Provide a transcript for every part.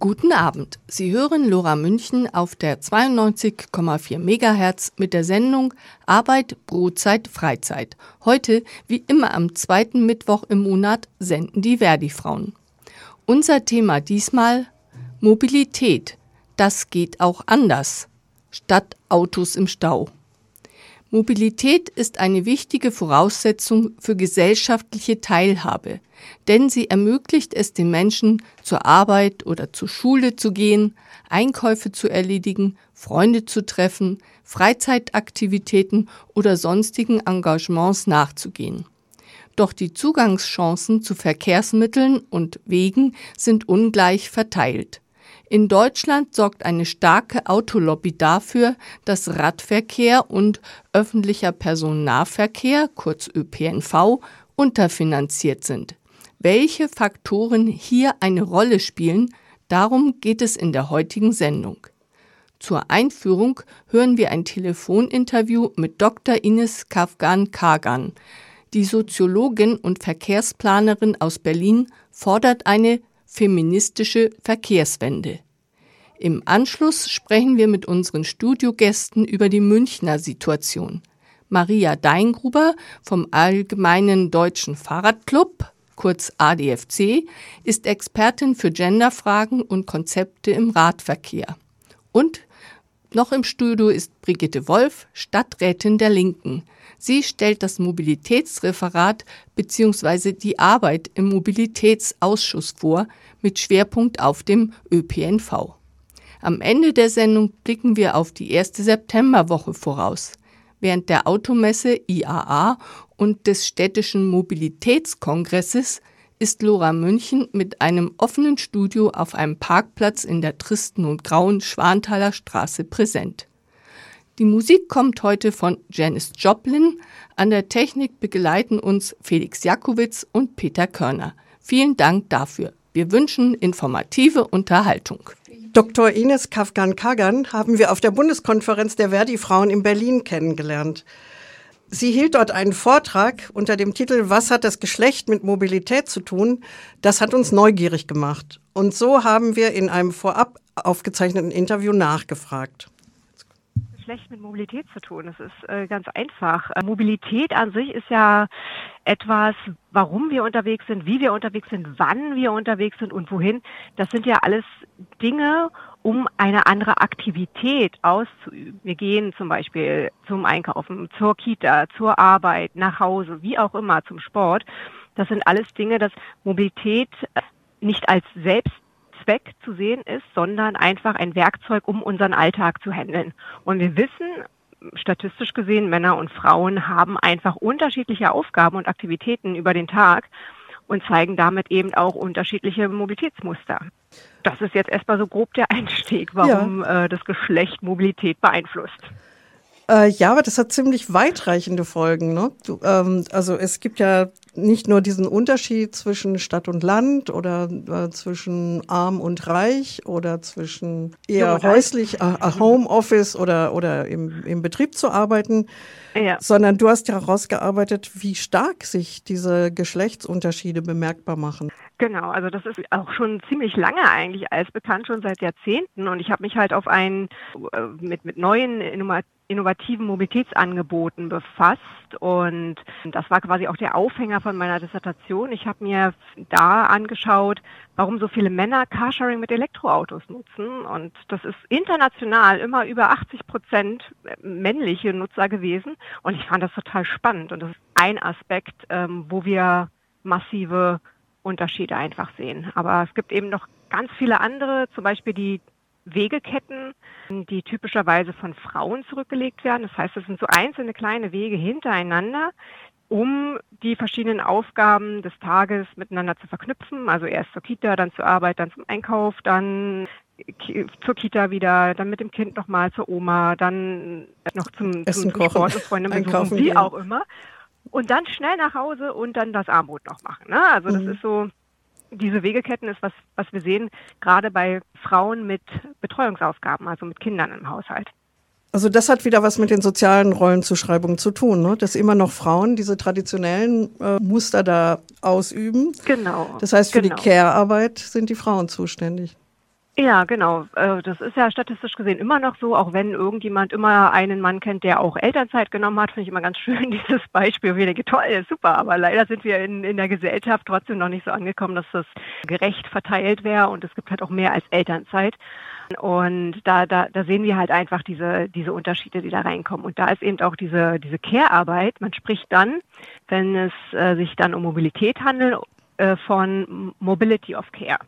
Guten Abend. Sie hören Lora München auf der 92,4 MHz mit der Sendung Arbeit, Brotzeit, Freizeit. Heute, wie immer am zweiten Mittwoch im Monat, senden die Verdi-Frauen. Unser Thema diesmal Mobilität. Das geht auch anders. Statt Autos im Stau. Mobilität ist eine wichtige Voraussetzung für gesellschaftliche Teilhabe, denn sie ermöglicht es den Menschen, zur Arbeit oder zur Schule zu gehen, Einkäufe zu erledigen, Freunde zu treffen, Freizeitaktivitäten oder sonstigen Engagements nachzugehen. Doch die Zugangschancen zu Verkehrsmitteln und Wegen sind ungleich verteilt. In Deutschland sorgt eine starke Autolobby dafür, dass Radverkehr und öffentlicher Personennahverkehr, kurz ÖPNV, unterfinanziert sind. Welche Faktoren hier eine Rolle spielen, darum geht es in der heutigen Sendung. Zur Einführung hören wir ein Telefoninterview mit Dr. Ines Kafgan-Kagan. Die Soziologin und Verkehrsplanerin aus Berlin fordert eine feministische Verkehrswende. Im Anschluss sprechen wir mit unseren Studiogästen über die Münchner Situation. Maria Deingruber vom Allgemeinen Deutschen Fahrradclub, kurz ADFC, ist Expertin für Genderfragen und Konzepte im Radverkehr. Und noch im Studio ist Brigitte Wolf, Stadträtin der Linken. Sie stellt das Mobilitätsreferat bzw. die Arbeit im Mobilitätsausschuss vor, mit Schwerpunkt auf dem ÖPNV. Am Ende der Sendung blicken wir auf die erste Septemberwoche voraus. Während der Automesse IAA und des städtischen Mobilitätskongresses ist Lora München mit einem offenen Studio auf einem Parkplatz in der tristen und grauen Schwanthaler Straße präsent. Die Musik kommt heute von Janis Joplin. An der Technik begleiten uns Felix Jakowitz und Peter Körner. Vielen Dank dafür. Wir wünschen informative Unterhaltung. Dr. Ines Kafgan-Kagan haben wir auf der Bundeskonferenz der Verdi-Frauen in Berlin kennengelernt. Sie hielt dort einen Vortrag unter dem Titel Was hat das Geschlecht mit Mobilität zu tun? Das hat uns neugierig gemacht. Und so haben wir in einem vorab aufgezeichneten Interview nachgefragt schlecht mit Mobilität zu tun. Es ist äh, ganz einfach. Äh, Mobilität an sich ist ja etwas, warum wir unterwegs sind, wie wir unterwegs sind, wann wir unterwegs sind und wohin. Das sind ja alles Dinge, um eine andere Aktivität auszuüben. Wir gehen zum Beispiel zum Einkaufen, zur Kita, zur Arbeit, nach Hause, wie auch immer, zum Sport. Das sind alles Dinge, dass Mobilität nicht als selbst Zweck zu sehen ist, sondern einfach ein Werkzeug, um unseren Alltag zu handeln. Und wir wissen, statistisch gesehen, Männer und Frauen haben einfach unterschiedliche Aufgaben und Aktivitäten über den Tag und zeigen damit eben auch unterschiedliche Mobilitätsmuster. Das ist jetzt erstmal so grob der Einstieg, warum ja. äh, das Geschlecht Mobilität beeinflusst. Äh, ja, aber das hat ziemlich weitreichende Folgen. Ne? Du, ähm, also es gibt ja nicht nur diesen Unterschied zwischen Stadt und Land oder äh, zwischen arm und reich oder zwischen eher häuslich, äh, äh, Homeoffice oder, oder im, im Betrieb zu arbeiten, ja. sondern du hast ja herausgearbeitet, wie stark sich diese Geschlechtsunterschiede bemerkbar machen. Genau, also das ist auch schon ziemlich lange eigentlich als bekannt, schon seit Jahrzehnten. Und ich habe mich halt auf einen äh, mit, mit neuen innovativen Mobilitätsangeboten befasst. Und das war quasi auch der Aufhänger von meiner Dissertation. Ich habe mir da angeschaut, warum so viele Männer Carsharing mit Elektroautos nutzen. Und das ist international immer über 80 Prozent männliche Nutzer gewesen. Und ich fand das total spannend. Und das ist ein Aspekt, ähm, wo wir massive Unterschiede einfach sehen. Aber es gibt eben noch ganz viele andere, zum Beispiel die Wegeketten, die typischerweise von Frauen zurückgelegt werden. Das heißt, es sind so einzelne kleine Wege hintereinander, um die verschiedenen Aufgaben des Tages miteinander zu verknüpfen. Also erst zur Kita, dann zur Arbeit, dann zum Einkauf, dann zur Kita wieder, dann mit dem Kind nochmal zur Oma, dann noch zum, Essen, zum, zum Sport und Freunde besuchen, wie auch immer. Und dann schnell nach Hause und dann das Armut noch machen. Ne? Also das mhm. ist so, diese Wegeketten ist was, was wir sehen, gerade bei Frauen mit Betreuungsaufgaben, also mit Kindern im Haushalt. Also das hat wieder was mit den sozialen Rollenzuschreibungen zu tun, ne? dass immer noch Frauen diese traditionellen äh, Muster da ausüben. Genau. Das heißt, für genau. die Care-Arbeit sind die Frauen zuständig. Ja, genau. Äh, das ist ja statistisch gesehen immer noch so, auch wenn irgendjemand immer einen Mann kennt, der auch Elternzeit genommen hat, finde ich immer ganz schön dieses Beispiel. Ich denke, toll, super, aber leider sind wir in, in der Gesellschaft trotzdem noch nicht so angekommen, dass das gerecht verteilt wäre und es gibt halt auch mehr als Elternzeit. Und da, da, da sehen wir halt einfach diese, diese Unterschiede, die da reinkommen. Und da ist eben auch diese, diese Care-Arbeit. Man spricht dann, wenn es äh, sich dann um Mobilität handelt, äh, von Mobility of Care.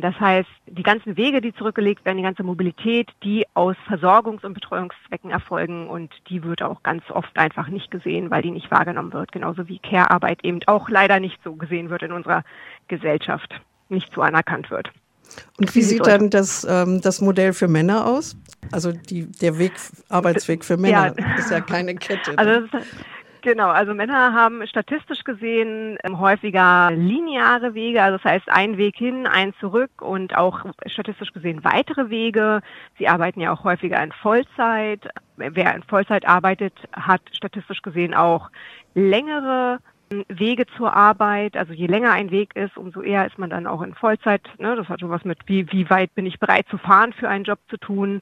Das heißt, die ganzen Wege, die zurückgelegt werden, die ganze Mobilität, die aus Versorgungs- und Betreuungszwecken erfolgen und die wird auch ganz oft einfach nicht gesehen, weil die nicht wahrgenommen wird. Genauso wie Care-Arbeit eben auch leider nicht so gesehen wird in unserer Gesellschaft, nicht so anerkannt wird. Und wie sieht dann das, ähm, das Modell für Männer aus? Also die, der Weg, Arbeitsweg für Männer ja. ist ja keine Kette. Also das ist, Genau, also Männer haben statistisch gesehen ähm, häufiger lineare Wege, also das heißt ein Weg hin, ein zurück und auch statistisch gesehen weitere Wege. Sie arbeiten ja auch häufiger in Vollzeit. Wer in Vollzeit arbeitet, hat statistisch gesehen auch längere ähm, Wege zur Arbeit. Also je länger ein Weg ist, umso eher ist man dann auch in Vollzeit. Ne? Das hat schon was mit, wie, wie weit bin ich bereit zu fahren für einen Job zu tun.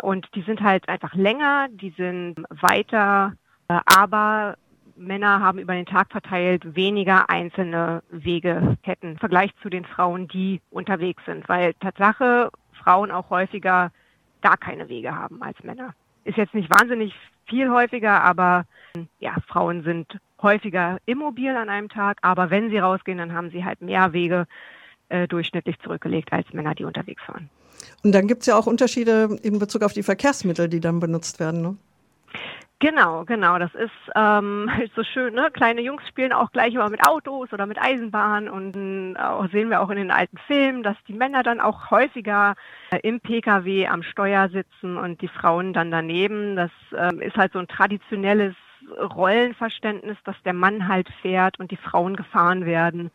Und die sind halt einfach länger, die sind weiter aber Männer haben über den Tag verteilt weniger einzelne Wegeketten im Vergleich zu den Frauen, die unterwegs sind, weil Tatsache Frauen auch häufiger gar keine Wege haben als Männer. Ist jetzt nicht wahnsinnig viel häufiger, aber ja, Frauen sind häufiger immobil an einem Tag, aber wenn sie rausgehen, dann haben sie halt mehr Wege äh, durchschnittlich zurückgelegt als Männer, die unterwegs waren. Und dann gibt es ja auch Unterschiede in Bezug auf die Verkehrsmittel, die dann benutzt werden. Ne? Genau, genau. Das ist ähm, so schön. Ne? Kleine Jungs spielen auch gleich immer mit Autos oder mit Eisenbahn und äh, sehen wir auch in den alten Filmen, dass die Männer dann auch häufiger äh, im PKW am Steuer sitzen und die Frauen dann daneben. Das äh, ist halt so ein traditionelles Rollenverständnis, dass der Mann halt fährt und die Frauen gefahren werden.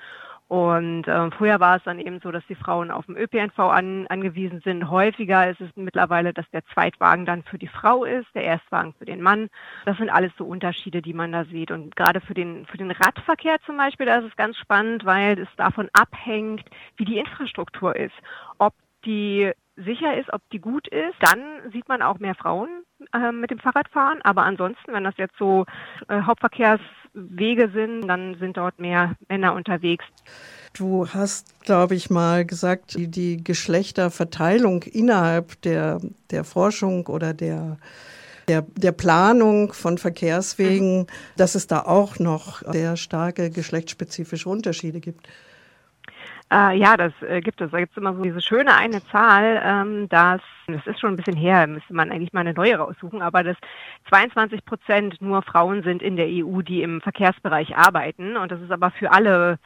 Und äh, früher war es dann eben so, dass die Frauen auf dem ÖPNV an, angewiesen sind. Häufiger ist es mittlerweile, dass der Zweitwagen dann für die Frau ist, der Erstwagen für den Mann. Das sind alles so Unterschiede, die man da sieht. Und gerade für den, für den Radverkehr zum Beispiel, da ist es ganz spannend, weil es davon abhängt, wie die Infrastruktur ist. Ob die sicher ist, ob die gut ist, dann sieht man auch mehr Frauen äh, mit dem Fahrrad fahren. Aber ansonsten, wenn das jetzt so äh, Hauptverkehrswege sind, dann sind dort mehr Männer unterwegs. Du hast, glaube ich, mal gesagt, die, die Geschlechterverteilung innerhalb der, der Forschung oder der der, der Planung von Verkehrswegen, mhm. dass es da auch noch sehr starke geschlechtsspezifische Unterschiede gibt. Äh, ja, das äh, gibt es. Da gibt es immer so diese schöne eine Zahl, ähm, dass, das ist schon ein bisschen her, müsste man eigentlich mal eine neue raussuchen, aber dass 22 Prozent nur Frauen sind in der EU, die im Verkehrsbereich arbeiten. Und das ist aber für alle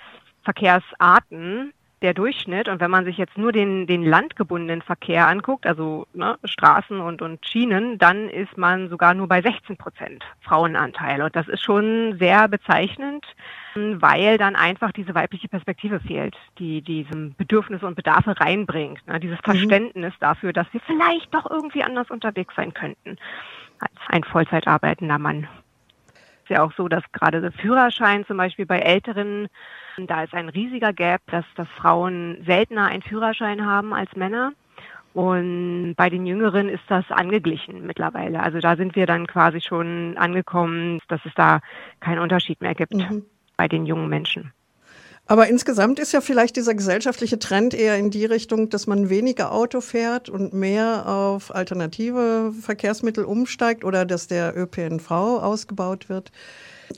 Verkehrsarten der Durchschnitt. Und wenn man sich jetzt nur den, den landgebundenen Verkehr anguckt, also ne, Straßen und, und Schienen, dann ist man sogar nur bei 16 Prozent Frauenanteil. Und das ist schon sehr bezeichnend, weil dann einfach diese weibliche Perspektive fehlt, die diese Bedürfnisse und Bedarfe reinbringt. Ne, dieses mhm. Verständnis dafür, dass wir vielleicht doch irgendwie anders unterwegs sein könnten als ein Vollzeit arbeitender Mann ist ja auch so, dass gerade der Führerschein zum Beispiel bei Älteren, da ist ein riesiger Gap, dass, dass Frauen seltener einen Führerschein haben als Männer. Und bei den Jüngeren ist das angeglichen mittlerweile. Also da sind wir dann quasi schon angekommen, dass es da keinen Unterschied mehr gibt mhm. bei den jungen Menschen. Aber insgesamt ist ja vielleicht dieser gesellschaftliche Trend eher in die Richtung, dass man weniger Auto fährt und mehr auf alternative Verkehrsmittel umsteigt oder dass der ÖPNV ausgebaut wird.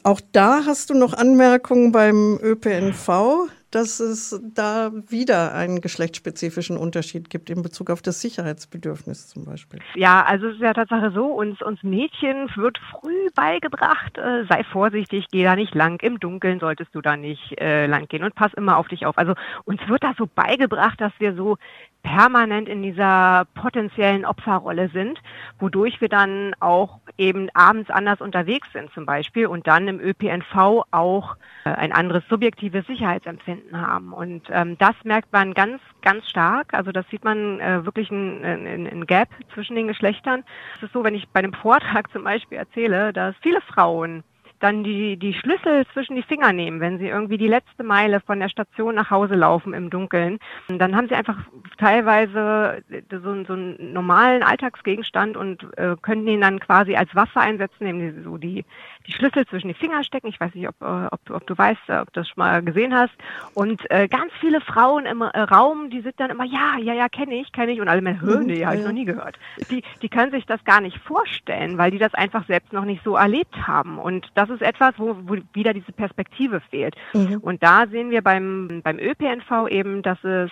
Auch da hast du noch Anmerkungen beim ÖPNV dass es da wieder einen geschlechtsspezifischen Unterschied gibt in Bezug auf das Sicherheitsbedürfnis zum Beispiel. Ja, also es ist ja Tatsache so, uns, uns Mädchen wird früh beigebracht, äh, sei vorsichtig, geh da nicht lang, im Dunkeln solltest du da nicht äh, lang gehen und pass immer auf dich auf. Also uns wird da so beigebracht, dass wir so permanent in dieser potenziellen Opferrolle sind, wodurch wir dann auch eben abends anders unterwegs sind zum Beispiel und dann im ÖPNV auch äh, ein anderes subjektives Sicherheitsempfinden haben. Und ähm, das merkt man ganz, ganz stark. Also das sieht man äh, wirklich ein, Gap zwischen den Geschlechtern. Es ist so, wenn ich bei einem Vortrag zum Beispiel erzähle, dass viele Frauen dann die, die Schlüssel zwischen die Finger nehmen, wenn sie irgendwie die letzte Meile von der Station nach Hause laufen im Dunkeln. Dann haben sie einfach teilweise so, so einen normalen Alltagsgegenstand und äh, können ihn dann quasi als Waffe einsetzen, indem sie so die, die Schlüssel zwischen die Finger stecken. Ich weiß nicht, ob, äh, ob, ob du weißt, ob du das schon mal gesehen hast. Und äh, ganz viele Frauen im äh, Raum, die sind dann immer, ja, ja, ja, kenne ich, kenne ich. Und alle mehr, Hö, mhm, nee, habe ich noch nie gehört. Die, die können sich das gar nicht vorstellen, weil die das einfach selbst noch nicht so erlebt haben. Und das ist etwas, wo, wo wieder diese Perspektive fehlt. Mhm. Und da sehen wir beim, beim ÖPNV eben, dass es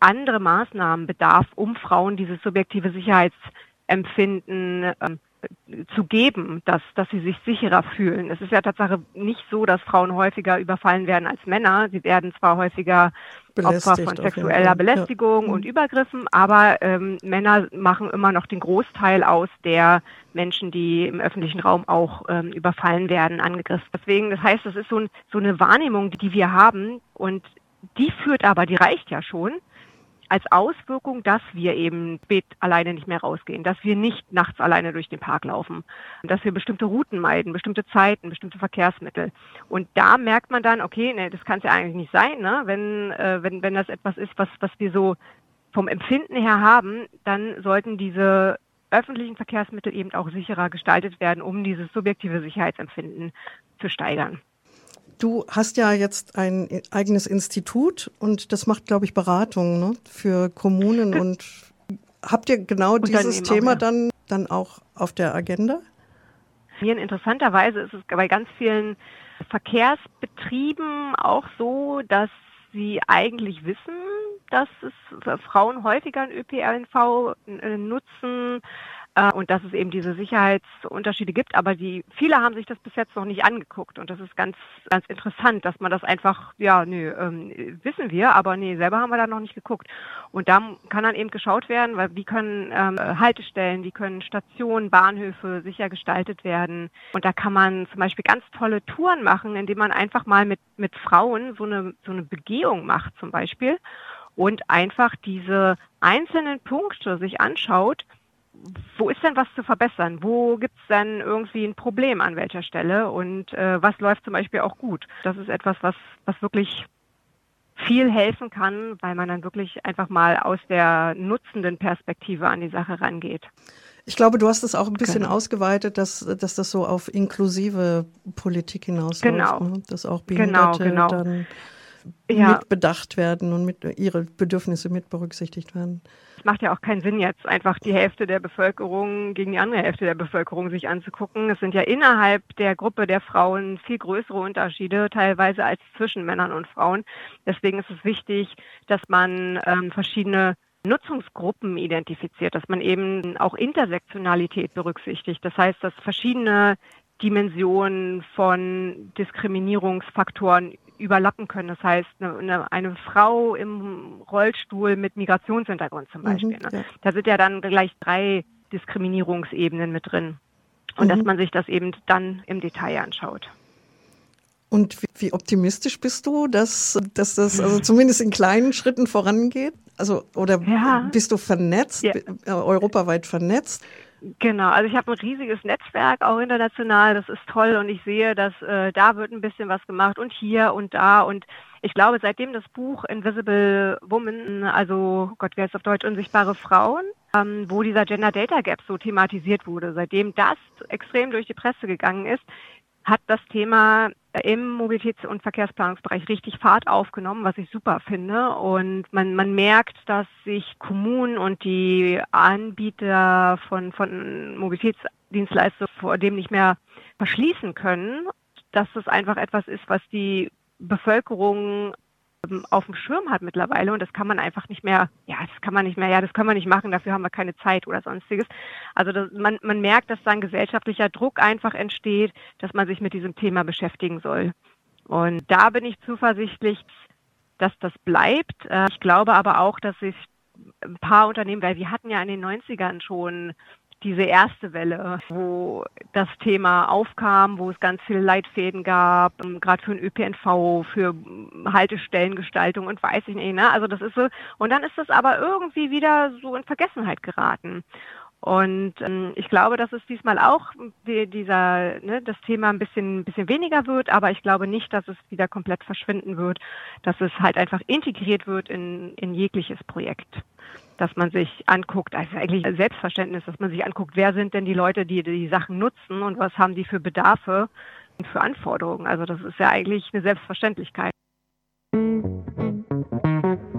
andere Maßnahmen bedarf, um Frauen dieses subjektive Sicherheitsempfinden ähm, zu geben, dass, dass sie sich sicherer fühlen. Es ist ja Tatsache nicht so, dass Frauen häufiger überfallen werden als Männer. Sie werden zwar häufiger Opfer von sexueller Belästigung ja. und mhm. Übergriffen, aber ähm, Männer machen immer noch den Großteil aus der Menschen, die im öffentlichen Raum auch ähm, überfallen werden, angegriffen. Deswegen, das heißt, das ist so, ein, so eine Wahrnehmung, die wir haben und die führt aber, die reicht ja schon als Auswirkung, dass wir eben spät alleine nicht mehr rausgehen, dass wir nicht nachts alleine durch den Park laufen, dass wir bestimmte Routen meiden, bestimmte Zeiten, bestimmte Verkehrsmittel. Und da merkt man dann, okay, ne, das kann es ja eigentlich nicht sein, ne? wenn, äh, wenn, wenn das etwas ist, was, was wir so vom Empfinden her haben, dann sollten diese öffentlichen Verkehrsmittel eben auch sicherer gestaltet werden, um dieses subjektive Sicherheitsempfinden zu steigern. Du hast ja jetzt ein eigenes Institut und das macht, glaube ich, Beratungen ne, für Kommunen. Und habt ihr genau dieses Thema auch, ja. dann, dann auch auf der Agenda? Interessanterweise ist es bei ganz vielen Verkehrsbetrieben auch so, dass sie eigentlich wissen, dass es Frauen häufiger ein ÖPNV äh, nutzen, und dass es eben diese Sicherheitsunterschiede gibt. Aber die viele haben sich das bis jetzt noch nicht angeguckt und das ist ganz ganz interessant, dass man das einfach ja nee ähm, wissen wir, aber nee selber haben wir da noch nicht geguckt. Und da kann dann eben geschaut werden, weil wie können ähm, Haltestellen, wie können Stationen, Bahnhöfe sicher gestaltet werden. Und da kann man zum Beispiel ganz tolle Touren machen, indem man einfach mal mit mit Frauen so eine so eine Begehung macht zum Beispiel und einfach diese einzelnen Punkte sich anschaut, wo ist denn was zu verbessern? Wo gibt es denn irgendwie ein Problem an welcher Stelle? Und äh, was läuft zum Beispiel auch gut? Das ist etwas, was, was wirklich viel helfen kann, weil man dann wirklich einfach mal aus der nutzenden Perspektive an die Sache rangeht. Ich glaube, du hast es auch ein bisschen genau. ausgeweitet, dass, dass das so auf inklusive Politik hinausläuft. Genau. Ne? Dass auch genau, Behinderte genau, genau. dann ja. mitbedacht werden und mit, ihre Bedürfnisse mit berücksichtigt werden. Es macht ja auch keinen Sinn, jetzt einfach die Hälfte der Bevölkerung gegen die andere Hälfte der Bevölkerung sich anzugucken. Es sind ja innerhalb der Gruppe der Frauen viel größere Unterschiede, teilweise als zwischen Männern und Frauen. Deswegen ist es wichtig, dass man ähm, verschiedene Nutzungsgruppen identifiziert, dass man eben auch Intersektionalität berücksichtigt. Das heißt, dass verschiedene Dimensionen von Diskriminierungsfaktoren überlappen können. Das heißt, eine, eine, Frau im Rollstuhl mit Migrationshintergrund zum mhm, Beispiel. Mhm, ne? Da sind ja dann gleich drei Diskriminierungsebenen mit drin. Und mhm. dass man sich das eben dann im Detail anschaut. Und wie, wie optimistisch bist du, dass, dass das also zumindest in kleinen Schritten vorangeht? Also, oder ja. bist du vernetzt, ja. europaweit vernetzt? Genau, also ich habe ein riesiges Netzwerk, auch international, das ist toll und ich sehe, dass äh, da wird ein bisschen was gemacht und hier und da und ich glaube, seitdem das Buch Invisible Woman, also Gott, wer ist auf Deutsch, unsichtbare Frauen, ähm, wo dieser Gender Data Gap so thematisiert wurde, seitdem das extrem durch die Presse gegangen ist, hat das Thema im Mobilitäts- und Verkehrsplanungsbereich richtig Fahrt aufgenommen, was ich super finde. Und man, man merkt, dass sich Kommunen und die Anbieter von, von Mobilitätsdienstleistungen vor dem nicht mehr verschließen können, dass das einfach etwas ist, was die Bevölkerung auf dem Schirm hat mittlerweile und das kann man einfach nicht mehr, ja, das kann man nicht mehr, ja, das können wir nicht machen, dafür haben wir keine Zeit oder sonstiges. Also das, man, man merkt, dass dann gesellschaftlicher Druck einfach entsteht, dass man sich mit diesem Thema beschäftigen soll. Und da bin ich zuversichtlich, dass das bleibt. Äh, ich glaube aber auch, dass sich ein paar Unternehmen, weil wir hatten ja in den 90ern schon diese erste Welle, wo das Thema aufkam, wo es ganz viele Leitfäden gab, ähm, gerade für den ÖPNV, für Haltestellengestaltung und weiß ich nicht. Ne? Also das ist so. Und dann ist das aber irgendwie wieder so in Vergessenheit geraten. Und ähm, ich glaube, dass es diesmal auch die, dieser, ne, das Thema ein bisschen, ein bisschen weniger wird, aber ich glaube nicht, dass es wieder komplett verschwinden wird, dass es halt einfach integriert wird in, in jegliches Projekt. Dass man sich anguckt, also eigentlich Selbstverständnis, dass man sich anguckt, wer sind denn die Leute, die die Sachen nutzen und was haben die für Bedarfe und für Anforderungen. Also das ist ja eigentlich eine Selbstverständlichkeit.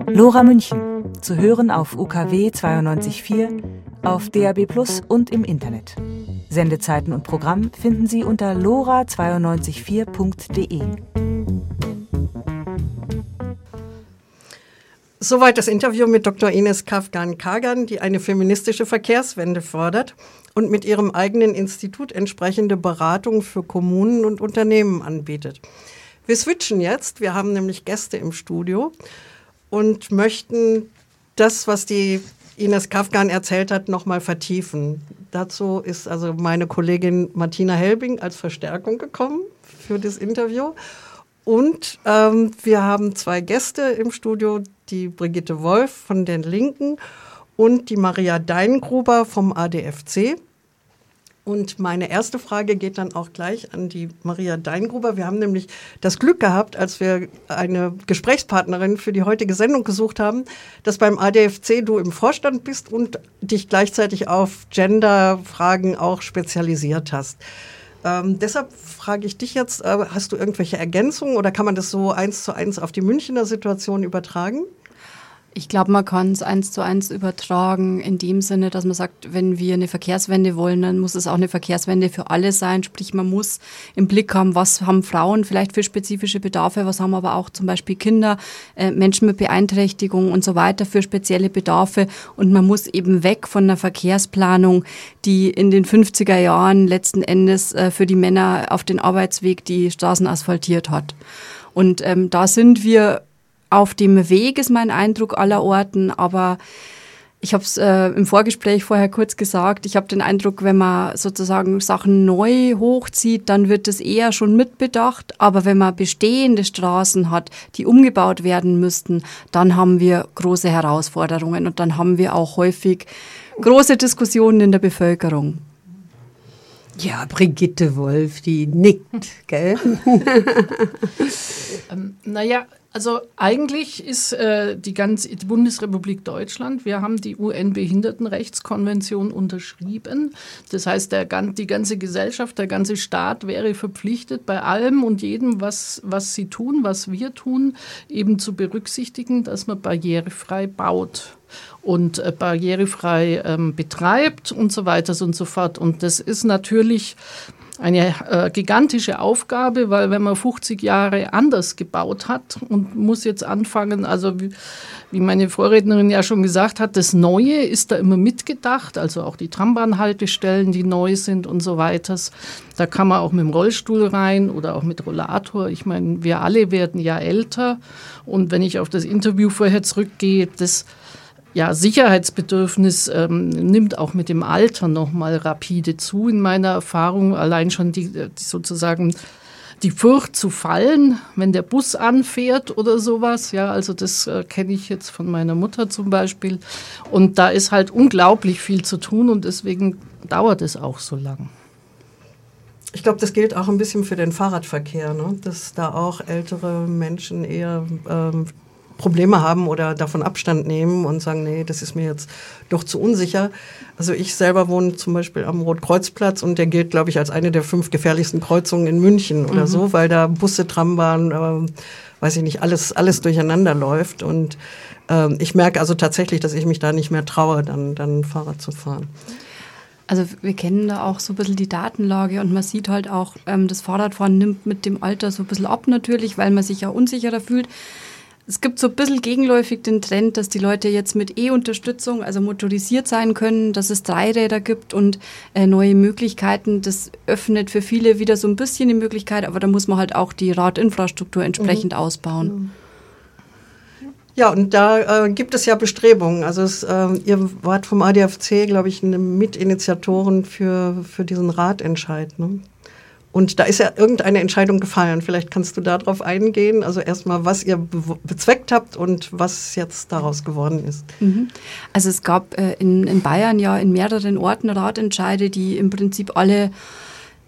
Lora München, zu hören auf UKW 92.4, auf DAB Plus und im Internet. Sendezeiten und Programm finden Sie unter lora924.de. Soweit das Interview mit Dr. Ines Kafgan-Kagan, die eine feministische Verkehrswende fordert und mit ihrem eigenen Institut entsprechende Beratung für Kommunen und Unternehmen anbietet. Wir switchen jetzt. Wir haben nämlich Gäste im Studio und möchten das, was die Ines Kafkan erzählt hat, nochmal vertiefen. Dazu ist also meine Kollegin Martina Helbing als Verstärkung gekommen für das Interview. Und ähm, wir haben zwei Gäste im Studio, die Brigitte Wolf von den Linken und die Maria Deingruber vom ADFC. Und meine erste Frage geht dann auch gleich an die Maria Deingruber. Wir haben nämlich das Glück gehabt, als wir eine Gesprächspartnerin für die heutige Sendung gesucht haben, dass beim ADFC du im Vorstand bist und dich gleichzeitig auf Gender-Fragen auch spezialisiert hast. Ähm, deshalb frage ich dich jetzt, äh, hast du irgendwelche Ergänzungen oder kann man das so eins zu eins auf die Münchner Situation übertragen? Ich glaube, man kann es eins zu eins übertragen in dem Sinne, dass man sagt, wenn wir eine Verkehrswende wollen, dann muss es auch eine Verkehrswende für alle sein. Sprich, man muss im Blick haben, was haben Frauen vielleicht für spezifische Bedarfe, was haben aber auch zum Beispiel Kinder, äh, Menschen mit Beeinträchtigung und so weiter für spezielle Bedarfe. Und man muss eben weg von einer Verkehrsplanung, die in den 50er Jahren letzten Endes äh, für die Männer auf den Arbeitsweg die Straßen asphaltiert hat. Und ähm, da sind wir auf dem Weg, ist mein Eindruck aller Orten, aber ich habe es äh, im Vorgespräch vorher kurz gesagt, ich habe den Eindruck, wenn man sozusagen Sachen neu hochzieht, dann wird das eher schon mitbedacht. Aber wenn man bestehende Straßen hat, die umgebaut werden müssten, dann haben wir große Herausforderungen und dann haben wir auch häufig große Diskussionen in der Bevölkerung. Ja, Brigitte Wolf, die nickt, gell? ähm, naja, also eigentlich ist äh, die ganze die Bundesrepublik Deutschland, wir haben die UN-Behindertenrechtskonvention unterschrieben. Das heißt, der, die ganze Gesellschaft, der ganze Staat wäre verpflichtet, bei allem und jedem, was, was sie tun, was wir tun, eben zu berücksichtigen, dass man barrierefrei baut und äh, barrierefrei ähm, betreibt und so weiter und so fort. Und das ist natürlich eine äh, gigantische Aufgabe, weil wenn man 50 Jahre anders gebaut hat und muss jetzt anfangen, also wie, wie meine Vorrednerin ja schon gesagt hat, das Neue ist da immer mitgedacht, also auch die Trambahnhaltestellen, die neu sind und so weiter. Da kann man auch mit dem Rollstuhl rein oder auch mit Rollator. Ich meine, wir alle werden ja älter und wenn ich auf das Interview vorher zurückgehe, das ja, Sicherheitsbedürfnis ähm, nimmt auch mit dem Alter nochmal rapide zu in meiner Erfahrung. Allein schon die, die sozusagen die Furcht zu fallen, wenn der Bus anfährt oder sowas. Ja, also das äh, kenne ich jetzt von meiner Mutter zum Beispiel. Und da ist halt unglaublich viel zu tun und deswegen dauert es auch so lang. Ich glaube, das gilt auch ein bisschen für den Fahrradverkehr, ne? dass da auch ältere Menschen eher ähm, Probleme haben oder davon Abstand nehmen und sagen, nee, das ist mir jetzt doch zu unsicher. Also ich selber wohne zum Beispiel am Rotkreuzplatz und der gilt, glaube ich, als eine der fünf gefährlichsten Kreuzungen in München oder mhm. so, weil da Busse, Trambahn, äh, weiß ich nicht, alles, alles durcheinander läuft. Und äh, ich merke also tatsächlich, dass ich mich da nicht mehr traue, dann, dann Fahrrad zu fahren. Also wir kennen da auch so ein bisschen die Datenlage und man sieht halt auch, ähm, das Fahrradfahren nimmt mit dem Alter so ein bisschen ab natürlich, weil man sich ja unsicherer fühlt. Es gibt so ein bisschen gegenläufig den Trend, dass die Leute jetzt mit E-Unterstützung, also motorisiert sein können, dass es Dreiräder gibt und äh, neue Möglichkeiten. Das öffnet für viele wieder so ein bisschen die Möglichkeit, aber da muss man halt auch die Radinfrastruktur entsprechend mhm. ausbauen. Mhm. Ja, und da äh, gibt es ja Bestrebungen. Also es, äh, ihr wart vom ADFC, glaube ich, eine Mitinitiatoren für, für diesen Ratentscheid. Ne? Und da ist ja irgendeine Entscheidung gefallen. Vielleicht kannst du darauf eingehen. Also erstmal, was ihr be bezweckt habt und was jetzt daraus geworden ist. Mhm. Also es gab äh, in Bayern ja in mehreren Orten Ratentscheide, die im Prinzip alle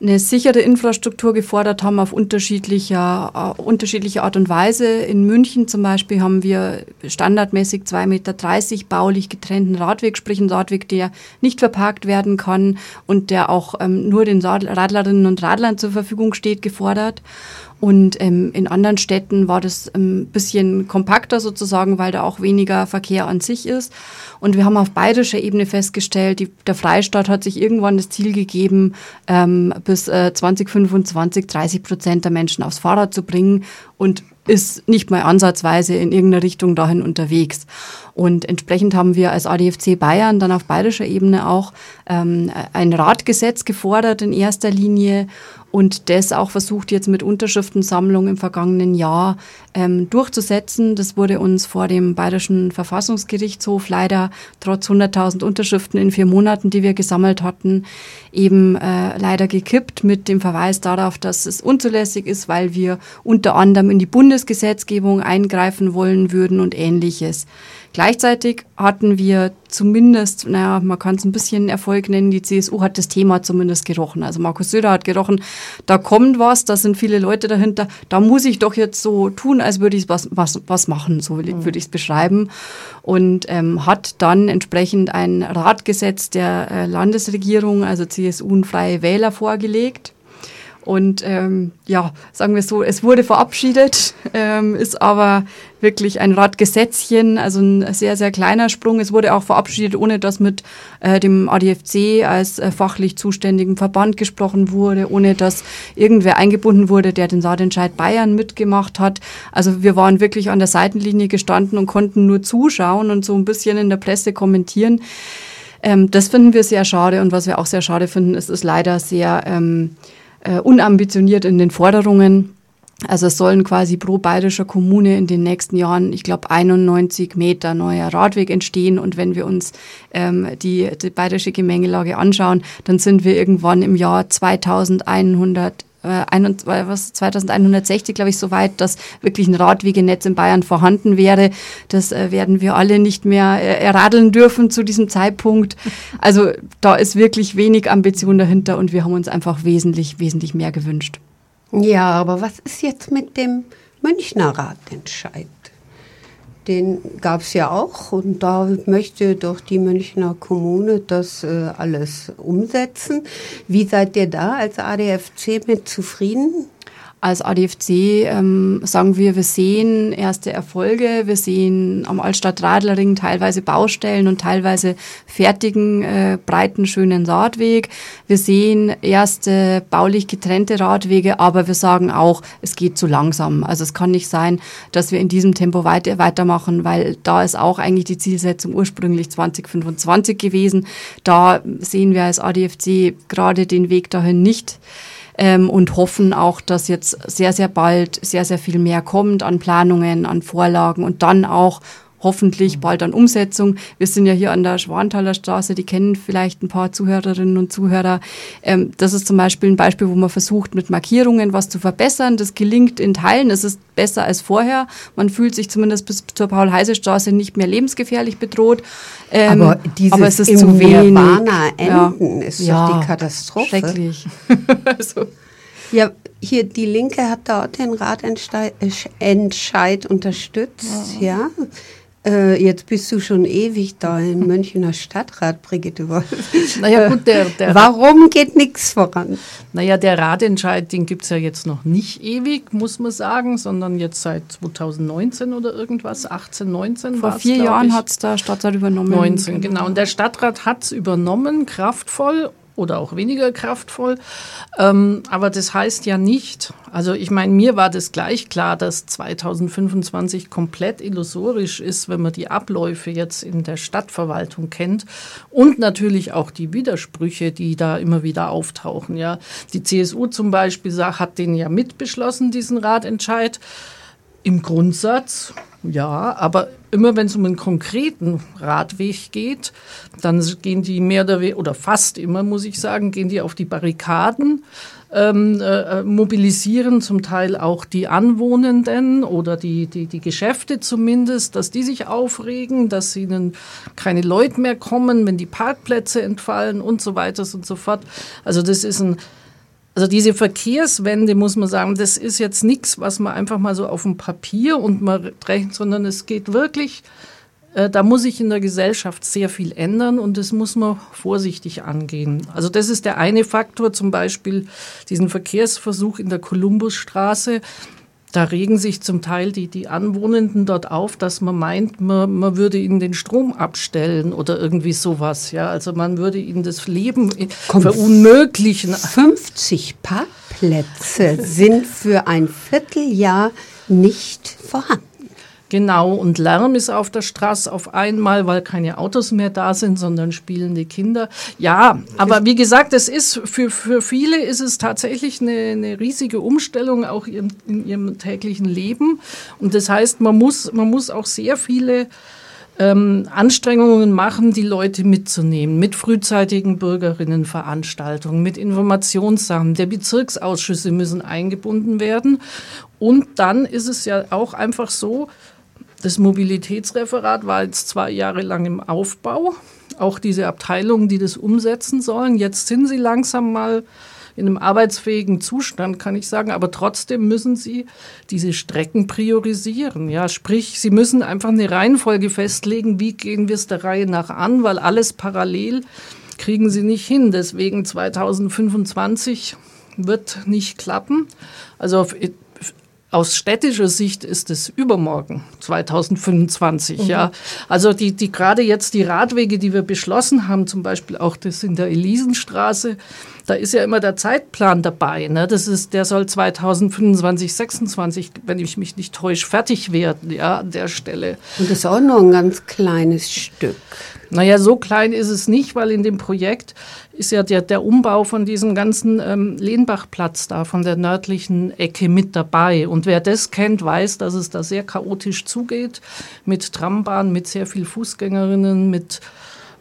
eine sichere Infrastruktur gefordert haben auf unterschiedlicher, uh, unterschiedliche Art und Weise. In München zum Beispiel haben wir standardmäßig 2,30 Meter baulich getrennten Radweg, sprich einen Radweg, der nicht verparkt werden kann und der auch ähm, nur den Radlerinnen und Radlern zur Verfügung steht, gefordert. Und ähm, in anderen Städten war das ein ähm, bisschen kompakter sozusagen, weil da auch weniger Verkehr an sich ist. Und wir haben auf bayerischer Ebene festgestellt, die, der Freistaat hat sich irgendwann das Ziel gegeben, ähm, bis äh, 2025 30 Prozent der Menschen aufs Fahrrad zu bringen. Und ist nicht mal ansatzweise in irgendeiner Richtung dahin unterwegs. Und entsprechend haben wir als ADFC Bayern dann auf bayerischer Ebene auch ähm, ein Radgesetz gefordert in erster Linie und das auch versucht jetzt mit Unterschriftensammlung im vergangenen Jahr ähm, durchzusetzen. Das wurde uns vor dem Bayerischen Verfassungsgerichtshof leider trotz 100.000 Unterschriften in vier Monaten, die wir gesammelt hatten, eben äh, leider gekippt mit dem Verweis darauf, dass es unzulässig ist, weil wir unter anderem in die Bundesgesetzgebung eingreifen wollen würden und ähnliches. Gleichzeitig hatten wir zumindest, naja, man kann es ein bisschen Erfolg nennen, die CSU hat das Thema zumindest gerochen. Also Markus Söder hat gerochen, da kommt was, da sind viele Leute dahinter, da muss ich doch jetzt so tun, als würde ich was, was, was machen, so mhm. würde ich es beschreiben. Und ähm, hat dann entsprechend ein Ratgesetz der äh, Landesregierung, also CSU und Freie Wähler vorgelegt und ähm, ja, sagen wir so, es wurde verabschiedet, ähm, ist aber wirklich ein Radgesetzchen, also ein sehr, sehr kleiner Sprung. Es wurde auch verabschiedet, ohne dass mit äh, dem ADFC als äh, fachlich zuständigen Verband gesprochen wurde, ohne dass irgendwer eingebunden wurde, der den Saatentscheid Bayern mitgemacht hat. Also wir waren wirklich an der Seitenlinie gestanden und konnten nur zuschauen und so ein bisschen in der Presse kommentieren. Ähm, das finden wir sehr schade und was wir auch sehr schade finden, ist es leider sehr... Ähm, äh, unambitioniert in den Forderungen. Also es sollen quasi pro bayerischer Kommune in den nächsten Jahren, ich glaube, 91 Meter neuer Radweg entstehen. Und wenn wir uns ähm, die, die bayerische Gemengelage anschauen, dann sind wir irgendwann im Jahr 2100 was 2160, glaube ich, so weit, dass wirklich ein Radwegenetz in Bayern vorhanden wäre. Das äh, werden wir alle nicht mehr äh, erradeln dürfen zu diesem Zeitpunkt. Also da ist wirklich wenig Ambition dahinter und wir haben uns einfach wesentlich, wesentlich mehr gewünscht. Ja, aber was ist jetzt mit dem Münchner Ratentscheid? Den gab es ja auch und da möchte doch die Münchner Kommune das äh, alles umsetzen. Wie seid ihr da als ADFC mit zufrieden? Als ADFC ähm, sagen wir, wir sehen erste Erfolge. Wir sehen am Altstadt-Radlerring teilweise Baustellen und teilweise fertigen, äh, breiten, schönen Radweg. Wir sehen erste baulich getrennte Radwege, aber wir sagen auch, es geht zu langsam. Also es kann nicht sein, dass wir in diesem Tempo weiter, weitermachen, weil da ist auch eigentlich die Zielsetzung ursprünglich 2025 gewesen. Da sehen wir als ADFC gerade den Weg dahin nicht ähm, und hoffen auch, dass jetzt sehr, sehr bald sehr, sehr viel mehr kommt an Planungen, an Vorlagen und dann auch hoffentlich bald an Umsetzung. Wir sind ja hier an der Schwanthaler Straße, die kennen vielleicht ein paar Zuhörerinnen und Zuhörer. Ähm, das ist zum Beispiel ein Beispiel, wo man versucht, mit Markierungen was zu verbessern. Das gelingt in Teilen. Es ist besser als vorher. Man fühlt sich zumindest bis zur Paul-Heise-Straße nicht mehr lebensgefährlich bedroht. Ähm, aber, dieses aber es ist zu wenig. enden ja. ist ja, doch die Katastrophe. Schrecklich. also. Ja, hier die Linke hat dort den Ratentscheid unterstützt, ja. ja. Äh, jetzt bist du schon ewig da im Münchner Stadtrat, Brigitte Wolf. Naja, gut, der, der Warum geht nichts voran? Naja, der Ratentscheid, den gibt es ja jetzt noch nicht ewig, muss man sagen, sondern jetzt seit 2019 oder irgendwas, 18, 19 Vor vier Jahren hat es der Stadtrat übernommen. 19, genau. Und der Stadtrat hat es übernommen, kraftvoll oder auch weniger kraftvoll. Ähm, aber das heißt ja nicht, also ich meine, mir war das gleich klar, dass 2025 komplett illusorisch ist, wenn man die Abläufe jetzt in der Stadtverwaltung kennt und natürlich auch die Widersprüche, die da immer wieder auftauchen. Ja, die CSU zum Beispiel hat den ja mitbeschlossen, diesen Ratentscheid. Im Grundsatz, ja, aber immer wenn es um einen konkreten Radweg geht, dann gehen die mehr oder weniger, oder fast immer, muss ich sagen, gehen die auf die Barrikaden ähm, äh, mobilisieren zum Teil auch die Anwohnenden oder die, die, die Geschäfte zumindest, dass die sich aufregen, dass ihnen keine Leute mehr kommen, wenn die Parkplätze entfallen und so weiter und so fort. Also das ist ein also diese Verkehrswende, muss man sagen, das ist jetzt nichts, was man einfach mal so auf dem Papier und man rechnet, sondern es geht wirklich äh, da muss sich in der Gesellschaft sehr viel ändern und das muss man vorsichtig angehen. Also das ist der eine Faktor, zum Beispiel diesen Verkehrsversuch in der Kolumbusstraße. Da regen sich zum Teil die, die Anwohnenden dort auf, dass man meint, man, man würde ihnen den Strom abstellen oder irgendwie sowas. Ja, also man würde ihnen das Leben Komm, verunmöglichen. 50 Parkplätze sind für ein Vierteljahr nicht vorhanden. Genau, und Lärm ist auf der Straße auf einmal, weil keine Autos mehr da sind, sondern spielende Kinder. Ja, aber wie gesagt, es ist für, für viele ist es tatsächlich eine, eine riesige Umstellung auch in, in ihrem täglichen Leben. Und das heißt, man muss, man muss auch sehr viele ähm, Anstrengungen machen, die Leute mitzunehmen, mit frühzeitigen Bürgerinnenveranstaltungen, mit Informationssachen. Der Bezirksausschüsse müssen eingebunden werden. Und dann ist es ja auch einfach so, das Mobilitätsreferat war jetzt zwei Jahre lang im Aufbau. Auch diese Abteilungen, die das umsetzen sollen. Jetzt sind sie langsam mal in einem arbeitsfähigen Zustand, kann ich sagen. Aber trotzdem müssen sie diese Strecken priorisieren. Ja, sprich, sie müssen einfach eine Reihenfolge festlegen, wie gehen wir es der Reihe nach an, weil alles parallel kriegen sie nicht hin. Deswegen 2025 wird nicht klappen. Also aus städtischer Sicht ist es übermorgen, 2025. Mhm. Ja. Also die, die gerade jetzt die Radwege, die wir beschlossen haben, zum Beispiel auch das in der Elisenstraße, da ist ja immer der Zeitplan dabei. Ne? Das ist, der soll 2025, 26, wenn ich mich nicht täusche, fertig werden, ja, an der Stelle. Und das ist auch nur ein ganz kleines Stück. Naja, so klein ist es nicht, weil in dem Projekt ist ja der, der Umbau von diesem ganzen ähm, Lehnbachplatz da, von der nördlichen Ecke mit dabei. Und wer das kennt, weiß, dass es da sehr chaotisch zugeht, mit Trambahn, mit sehr viel Fußgängerinnen, mit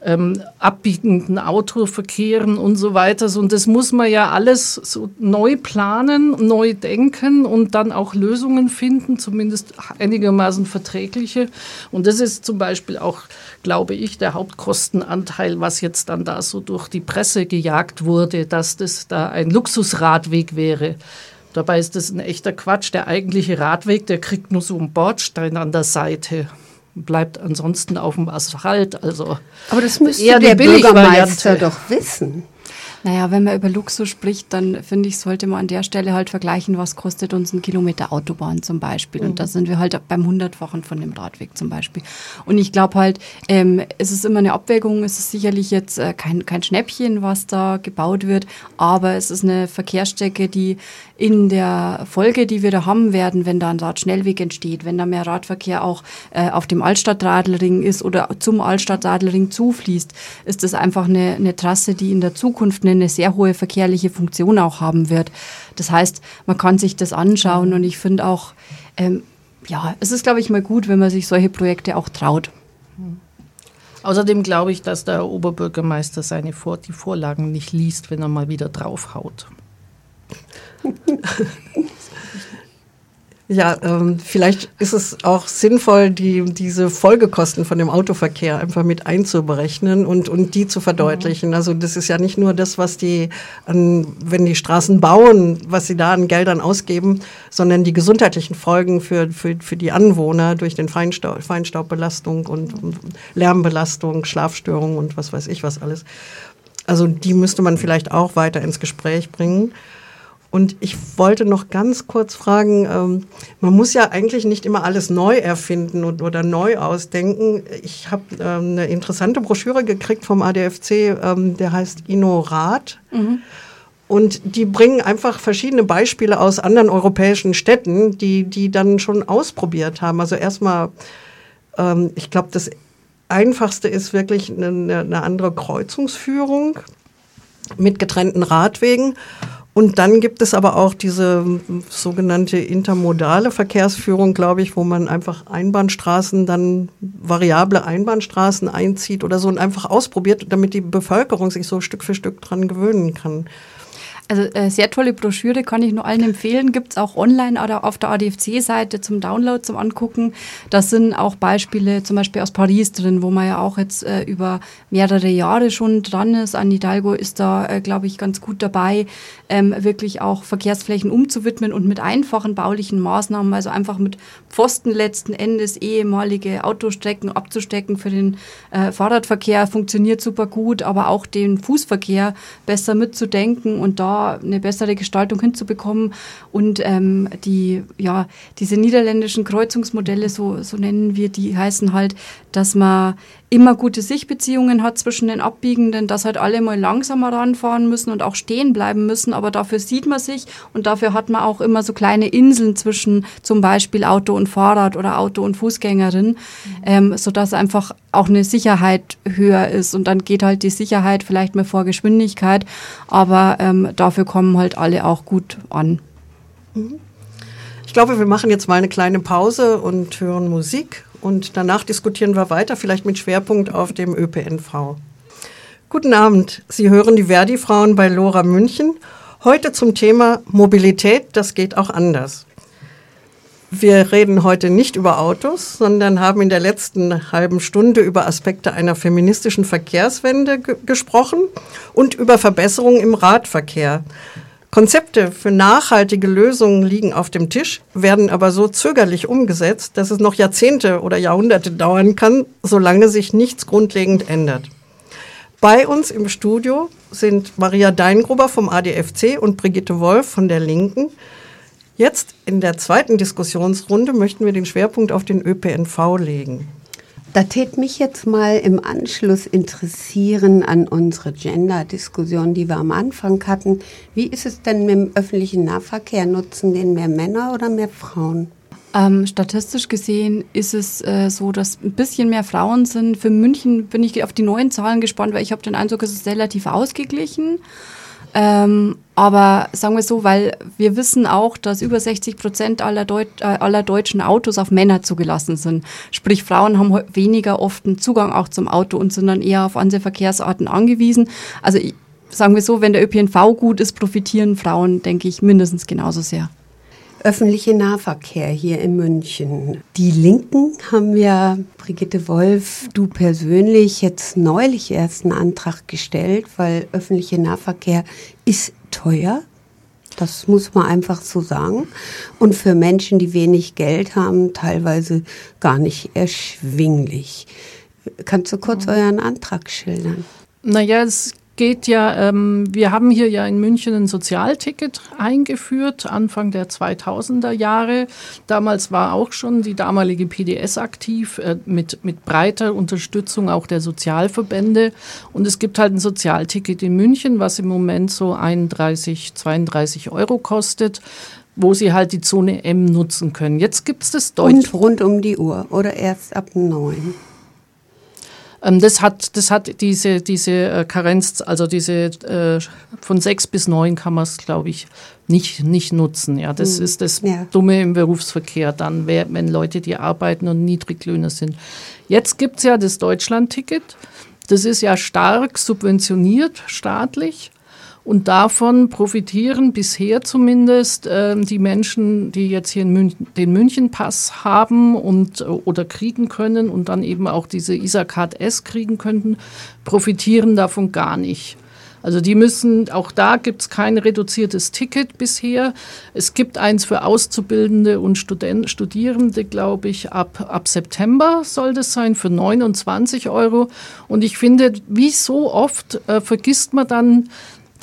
ähm, abbiegenden Autoverkehren und so weiter. Und das muss man ja alles so neu planen, neu denken und dann auch Lösungen finden, zumindest einigermaßen verträgliche. Und das ist zum Beispiel auch, glaube ich, der Hauptkostenanteil, was jetzt dann da so durch die Presse gejagt wurde, dass das da ein Luxusradweg wäre. Dabei ist das ein echter Quatsch. Der eigentliche Radweg, der kriegt nur so einen Bordstein an der Seite bleibt ansonsten auf dem Asphalt. Also Aber das müsste der Bürgermeister doch wissen. Naja, wenn man über Luxus spricht, dann finde ich, sollte man an der Stelle halt vergleichen, was kostet uns ein Kilometer Autobahn zum Beispiel. Mhm. Und da sind wir halt beim Hundertfachen von dem Radweg zum Beispiel. Und ich glaube halt, ähm, es ist immer eine Abwägung, es ist sicherlich jetzt äh, kein, kein Schnäppchen, was da gebaut wird, aber es ist eine Verkehrsstrecke, die in der Folge, die wir da haben werden, wenn da ein Radschnellweg entsteht, wenn da mehr Radverkehr auch äh, auf dem Altstadtradlring ist oder zum Altstadtradlring zufließt, ist das einfach eine, eine Trasse, die in der Zukunft eine eine sehr hohe verkehrliche Funktion auch haben wird. Das heißt, man kann sich das anschauen und ich finde auch, ähm, ja, es ist, glaube ich, mal gut, wenn man sich solche Projekte auch traut. Außerdem glaube ich, dass der Oberbürgermeister seine Vor die Vorlagen nicht liest, wenn er mal wieder draufhaut. Ja, ähm, vielleicht ist es auch sinnvoll, die, diese Folgekosten von dem Autoverkehr einfach mit einzuberechnen und, und die zu verdeutlichen. Mhm. Also das ist ja nicht nur das, was die, an, wenn die Straßen bauen, was sie da an Geldern ausgeben, sondern die gesundheitlichen Folgen für, für, für die Anwohner durch den Feinstaub, Feinstaubbelastung und, und Lärmbelastung, Schlafstörungen und was weiß ich was alles. Also die müsste man vielleicht auch weiter ins Gespräch bringen. Und ich wollte noch ganz kurz fragen, ähm, man muss ja eigentlich nicht immer alles neu erfinden und, oder neu ausdenken. Ich habe ähm, eine interessante Broschüre gekriegt vom ADFC, ähm, der heißt Innorat. Mhm. Und die bringen einfach verschiedene Beispiele aus anderen europäischen Städten, die, die dann schon ausprobiert haben. Also erstmal, ähm, ich glaube, das Einfachste ist wirklich eine, eine andere Kreuzungsführung mit getrennten Radwegen Und dann gibt es aber auch diese sogenannte intermodale Verkehrsführung, glaube ich, wo man einfach Einbahnstraßen, dann variable Einbahnstraßen einzieht oder so und einfach ausprobiert, damit die Bevölkerung sich so Stück für Stück dran gewöhnen kann. Also äh, sehr tolle Broschüre, kann ich nur allen empfehlen. Gibt es auch online oder auf der ADFC-Seite zum Download, zum Angucken. Da sind auch Beispiele zum Beispiel aus Paris drin, wo man ja auch jetzt äh, über mehrere Jahre schon dran ist. An Hidalgo ist da, äh, glaube ich, ganz gut dabei, ähm, wirklich auch Verkehrsflächen umzuwidmen und mit einfachen baulichen Maßnahmen, also einfach mit Pfosten letzten Endes ehemalige Autostrecken abzustecken für den äh, Fahrradverkehr funktioniert super gut, aber auch den Fußverkehr besser mitzudenken und da eine bessere Gestaltung hinzubekommen. Und ähm, die, ja, diese niederländischen Kreuzungsmodelle, so, so nennen wir die, heißen halt, dass man immer gute Sichtbeziehungen hat zwischen den Abbiegenden, dass halt alle mal langsamer ranfahren müssen und auch stehen bleiben müssen, aber dafür sieht man sich und dafür hat man auch immer so kleine Inseln zwischen zum Beispiel Auto und Fahrrad oder Auto und Fußgängerin, mhm. ähm, sodass einfach auch eine Sicherheit höher ist und dann geht halt die Sicherheit vielleicht mehr vor Geschwindigkeit, aber ähm, dafür kommen halt alle auch gut an. Mhm. Ich glaube, wir machen jetzt mal eine kleine Pause und hören Musik und danach diskutieren wir weiter, vielleicht mit Schwerpunkt auf dem ÖPNV. Guten Abend, Sie hören die Verdi-Frauen bei Lora München. Heute zum Thema Mobilität, das geht auch anders. Wir reden heute nicht über Autos, sondern haben in der letzten halben Stunde über Aspekte einer feministischen Verkehrswende gesprochen und über Verbesserungen im Radverkehr. Konzepte für nachhaltige Lösungen liegen auf dem Tisch, werden aber so zögerlich umgesetzt, dass es noch Jahrzehnte oder Jahrhunderte dauern kann, solange sich nichts grundlegend ändert. Bei uns im Studio sind Maria Deingruber vom ADFC und Brigitte Wolf von der Linken. Jetzt in der zweiten Diskussionsrunde möchten wir den Schwerpunkt auf den ÖPNV legen. Da tät mich jetzt mal im Anschluss interessieren an unsere Gender-Diskussion, die wir am Anfang hatten. Wie ist es denn mit dem öffentlichen Nahverkehr? Nutzen den mehr Männer oder mehr Frauen? Ähm, statistisch gesehen ist es äh, so, dass ein bisschen mehr Frauen sind. Für München bin ich auf die neuen Zahlen gespannt, weil ich habe den Eindruck, es ist relativ ausgeglichen. Ähm, aber sagen wir so, weil wir wissen auch, dass über 60 Prozent aller, Deut äh, aller deutschen Autos auf Männer zugelassen sind. Sprich, Frauen haben weniger oft einen Zugang auch zum Auto und sind dann eher auf andere Verkehrsarten angewiesen. Also sagen wir so, wenn der ÖPNV gut ist, profitieren Frauen, denke ich, mindestens genauso sehr öffentliche Nahverkehr hier in München. Die Linken haben ja, Brigitte Wolf, du persönlich jetzt neulich erst einen Antrag gestellt, weil öffentlicher Nahverkehr ist teuer. Das muss man einfach so sagen. Und für Menschen, die wenig Geld haben, teilweise gar nicht erschwinglich. Kannst du kurz euren Antrag schildern? Naja, es geht ja, ähm, wir haben hier ja in München ein Sozialticket eingeführt, Anfang der 2000er Jahre. Damals war auch schon die damalige PDS aktiv, äh, mit, mit breiter Unterstützung auch der Sozialverbände. Und es gibt halt ein Sozialticket in München, was im Moment so 31, 32 Euro kostet wo sie halt die Zone M nutzen können. Jetzt gibt es das Deutsch. Und rund um die Uhr oder erst ab neun. Ähm, das hat, das hat diese, diese äh, Karenz, also diese äh, von sechs bis neun kann man es, glaube ich, nicht, nicht nutzen. Ja, das mhm. ist das ja. Dumme im Berufsverkehr dann, wenn Leute, die arbeiten und Niedriglöhner sind. Jetzt gibt es ja das Deutschland-Ticket. Das ist ja stark subventioniert staatlich. Und davon profitieren bisher zumindest äh, die Menschen, die jetzt hier München, den Münchenpass haben und äh, oder kriegen können und dann eben auch diese Isacard S kriegen könnten, profitieren davon gar nicht. Also die müssen, auch da gibt es kein reduziertes Ticket bisher. Es gibt eins für Auszubildende und Student, Studierende, glaube ich, ab, ab September soll das sein, für 29 Euro. Und ich finde, wie so oft äh, vergisst man dann,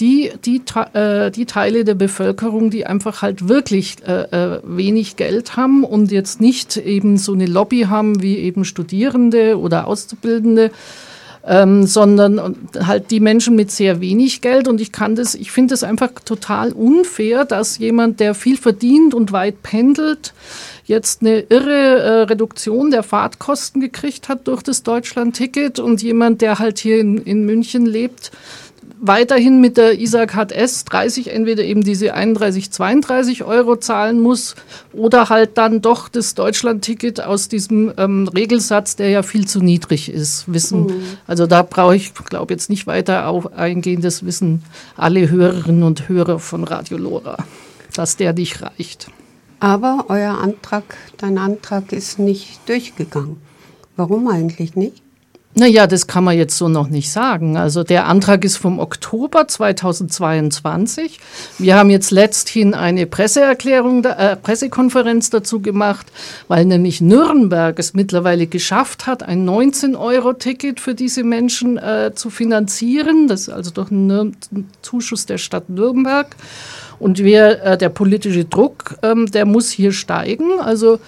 die, die, äh, die Teile der Bevölkerung, die einfach halt wirklich äh, äh, wenig Geld haben und jetzt nicht eben so eine Lobby haben wie eben Studierende oder Auszubildende, ähm, sondern halt die Menschen mit sehr wenig Geld. Und ich kann das, ich finde es einfach total unfair, dass jemand, der viel verdient und weit pendelt, jetzt eine irre äh, Reduktion der Fahrtkosten gekriegt hat durch das Deutschland-Ticket und jemand, der halt hier in, in München lebt, weiterhin mit der Isaac HS 30 entweder eben diese 31, 32 Euro zahlen muss oder halt dann doch das Deutschland-Ticket aus diesem ähm, Regelsatz, der ja viel zu niedrig ist, wissen. Mhm. Also da brauche ich, glaube jetzt nicht weiter auf eingehen, das wissen alle Hörerinnen und Hörer von Radio Lora, dass der nicht reicht. Aber euer Antrag, dein Antrag ist nicht durchgegangen. Warum eigentlich nicht? Naja, das kann man jetzt so noch nicht sagen. Also der Antrag ist vom Oktober 2022. Wir haben jetzt letzthin eine Presseerklärung, äh, Pressekonferenz dazu gemacht, weil nämlich Nürnberg es mittlerweile geschafft hat, ein 19-Euro-Ticket für diese Menschen äh, zu finanzieren. Das ist also durch einen Zuschuss der Stadt Nürnberg. Und wir, äh, der politische Druck, ähm, der muss hier steigen. Also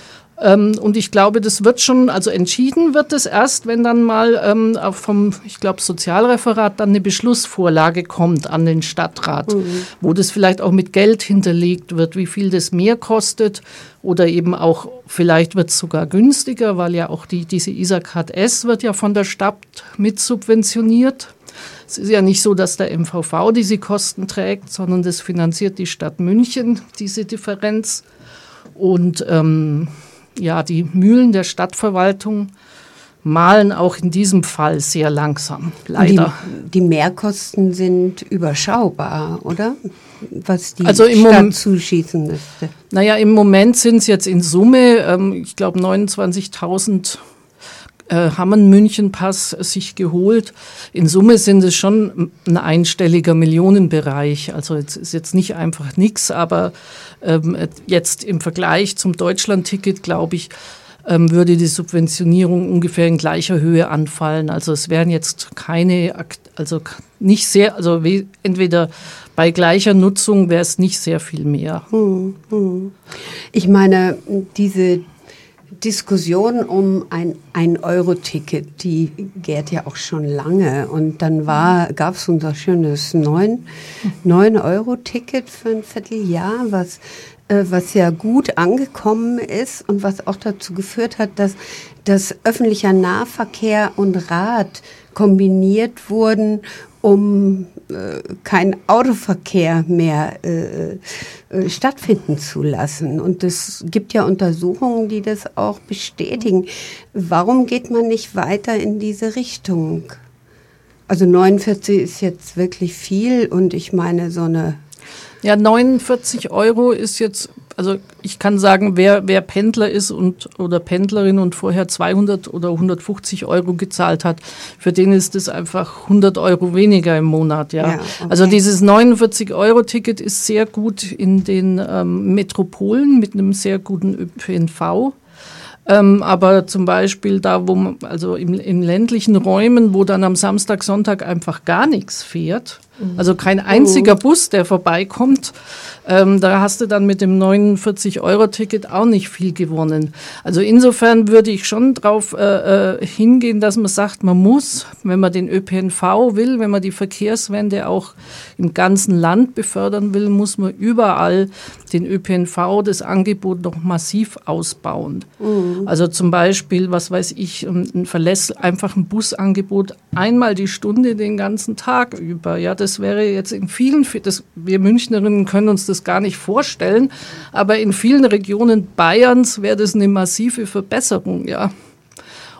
ähm, und ich glaube, das wird schon, also entschieden wird es erst, wenn dann mal ähm, vom, ich glaube, Sozialreferat dann eine Beschlussvorlage kommt an den Stadtrat, mhm. wo das vielleicht auch mit Geld hinterlegt wird, wie viel das mehr kostet oder eben auch, vielleicht wird es sogar günstiger, weil ja auch die, diese Isaac S wird ja von der Stadt mit subventioniert. Es ist ja nicht so, dass der MVV diese Kosten trägt, sondern das finanziert die Stadt München, diese Differenz. Und ähm, ja, die Mühlen der Stadtverwaltung malen auch in diesem Fall sehr langsam, leider. Die, die Mehrkosten sind überschaubar, oder? Was die also Stadt Mom zuschießen müsste. Naja, im Moment sind es jetzt in Summe, ähm, ich glaube, 29.000 äh, haben einen Münchenpass sich geholt. In Summe sind es schon ein einstelliger Millionenbereich. Also es ist jetzt nicht einfach nichts, aber ähm, jetzt im Vergleich zum Deutschland-Ticket, glaube ich, ähm, würde die Subventionierung ungefähr in gleicher Höhe anfallen. Also es wären jetzt keine, also nicht sehr, also entweder bei gleicher Nutzung wäre es nicht sehr viel mehr. Hm, hm. Ich meine, diese Diskussion um ein Ein-Euro-Ticket, die gärt ja auch schon lange. Und dann gab es unser schönes 9-Euro-Ticket für ein Vierteljahr, was, äh, was ja gut angekommen ist und was auch dazu geführt hat, dass, dass öffentlicher Nahverkehr und Rad kombiniert wurden um äh, kein Autoverkehr mehr äh, äh, stattfinden zu lassen. Und es gibt ja Untersuchungen, die das auch bestätigen. Warum geht man nicht weiter in diese Richtung? Also 49 ist jetzt wirklich viel und ich meine so eine ja, 49 Euro ist jetzt, also ich kann sagen, wer, wer Pendler ist und oder Pendlerin und vorher 200 oder 150 Euro gezahlt hat, für den ist es einfach 100 Euro weniger im Monat. Ja, ja okay. also dieses 49 Euro Ticket ist sehr gut in den ähm, Metropolen mit einem sehr guten ÖPNV. Ähm, aber zum Beispiel da, wo man, also im, im ländlichen Räumen, wo dann am Samstag, Sonntag einfach gar nichts fährt. Also kein einziger oh. Bus, der vorbeikommt. Ähm, da hast du dann mit dem 49-Euro-Ticket auch nicht viel gewonnen. Also insofern würde ich schon darauf äh, äh, hingehen, dass man sagt, man muss, wenn man den ÖPNV will, wenn man die Verkehrswende auch im ganzen Land befördern will, muss man überall den ÖPNV, das Angebot noch massiv ausbauen. Mhm. Also zum Beispiel, was weiß ich, ein Verläss, einfach ein Busangebot einmal die Stunde den ganzen Tag über. Ja, das wäre jetzt in vielen, das, wir Münchnerinnen können uns das gar nicht vorstellen, aber in vielen Regionen Bayerns wäre das eine massive Verbesserung, ja.